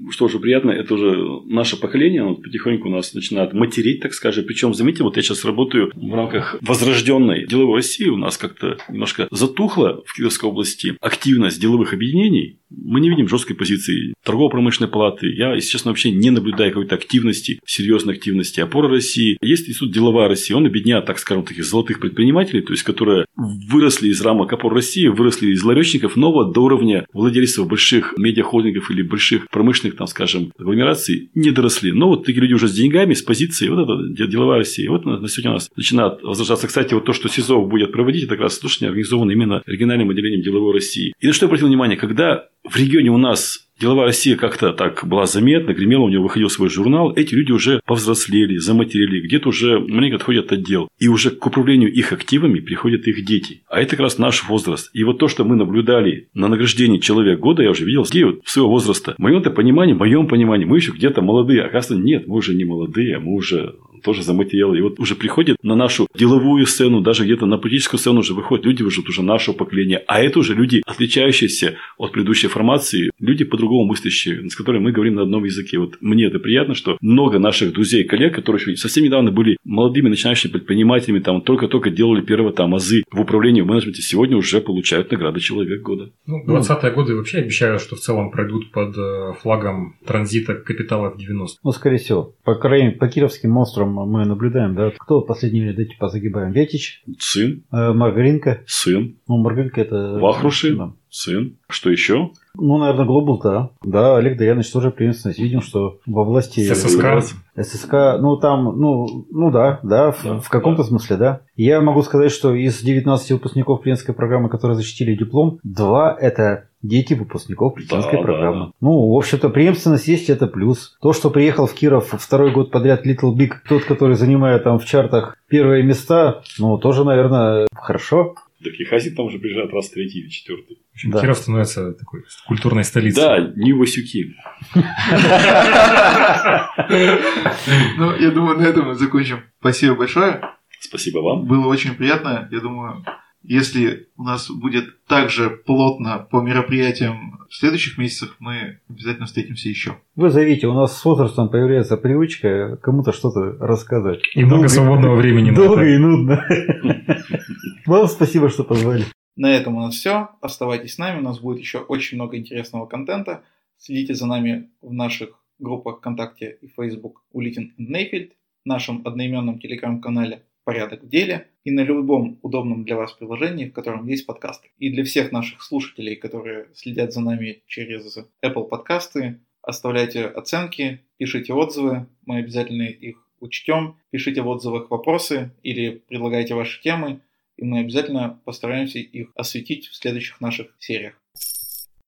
что уже приятно, это уже наше поколение, оно потихоньку нас начинает материть, так скажем. Причем, заметьте, вот я сейчас работаю в рамках возрожденной деловой России, у нас как-то немножко затухла в Кировской области активность деловых объединений. Мы не видим жесткой позиции торгово-промышленной палаты. Я, если честно, вообще не наблюдаю какой-то активности, серьезной активности. Опора России. Есть институт «Деловая Россия». Он объединяет, так скажем, таких золотых предпринимателей, то есть, которые выросли из рамок опор России, выросли из ларечников, но вот до уровня владельцев больших медиахолдингов или больших промышленных, там, скажем, агломераций не доросли. Но вот такие люди уже с деньгами, с позиции, вот это де- деловая Россия. Вот на сегодня у нас начинает возрождаться. Кстати, вот то, что СИЗО будет проводить, это как раз слушание организовано именно региональным отделением деловой России. И на что я обратил внимание, когда в регионе у нас Деловая Россия как-то так была заметна, гремела, у него выходил свой журнал. Эти люди уже повзрослели, заматерили, где-то уже маленько отходят от дел. И уже к управлению их активами приходят их дети. А это как раз наш возраст. И вот то, что мы наблюдали на награждении человек года, я уже видел людей вот своего возраста. В моем-то понимании, в моем понимании, мы еще где-то молодые. Оказывается, нет, мы уже не молодые, мы уже тоже заматериалы. И вот уже приходят на нашу деловую сцену, даже где-то на политическую сцену уже выходят люди уже, уже нашего поколения. А это уже люди, отличающиеся от предыдущей формации, люди по-другому мыслящие, с которыми мы говорим на одном языке. Вот мне это приятно, что много наших друзей и коллег, которые еще совсем недавно были молодыми начинающими предпринимателями, там только-только делали первые там азы в управлении, в менеджменте, сегодня уже получают награды Человек года. Ну, 20-е годы вообще обещают, что в целом пройдут под э, флагом транзита капитала в 90 Ну, скорее всего. По крайней мере, по кировским монстрам мы наблюдаем, да. Кто в последнее время типа загибаем? Ветич, Сын, э, Маргаринка. сын, Ну, Маргаринка это... Вахруши. Да. Сын. Что еще? Ну, наверное, Глобус, да. Да, Олег Даянович тоже преемственность. Видим, что во власти... ССК. ССК, ну там, ну, ну да, да, в, Да, в каком-то смысле, да. Я могу сказать, что из 19 выпускников президентской программы, которые защитили диплом, два это дети выпускников президентской Да, программы. да. Ну, в общем-то, преемственность есть, это плюс. То, что приехал в Киров второй год подряд Little Big, тот, который занимает там в чартах первые места, ну, тоже, наверное, хорошо. Так и Хазин там уже приезжает раз третий или четвертый. В общем, Да. Киров становится такой культурной столицей. Да, не Васюки. Ну, я думаю, на этом мы закончим. Спасибо большое. Спасибо вам. Было очень приятно. Я думаю, если у нас будет так же плотно по мероприятиям в следующих месяцах, мы обязательно встретимся еще. Вы зовите, у нас с возрастом появляется привычка кому-то что-то рассказывать. И много свободного времени Долго и нудно. Вам спасибо, что позвали. На этом у нас все. Оставайтесь с нами, у нас будет еще очень много интересного контента. Следите за нами в наших группах ВКонтакте и Facebook Улитин Нейфельд, в нашем одноименном телеграм-канале «Порядок в деле» и на любом удобном для вас приложении, в котором есть подкасты. И для всех наших слушателей, которые следят за нами через Apple подкасты, оставляйте оценки, пишите отзывы, мы обязательно их учтем. Пишите в отзывах вопросы или предлагайте ваши темы, и мы обязательно постараемся их осветить в следующих наших сериях.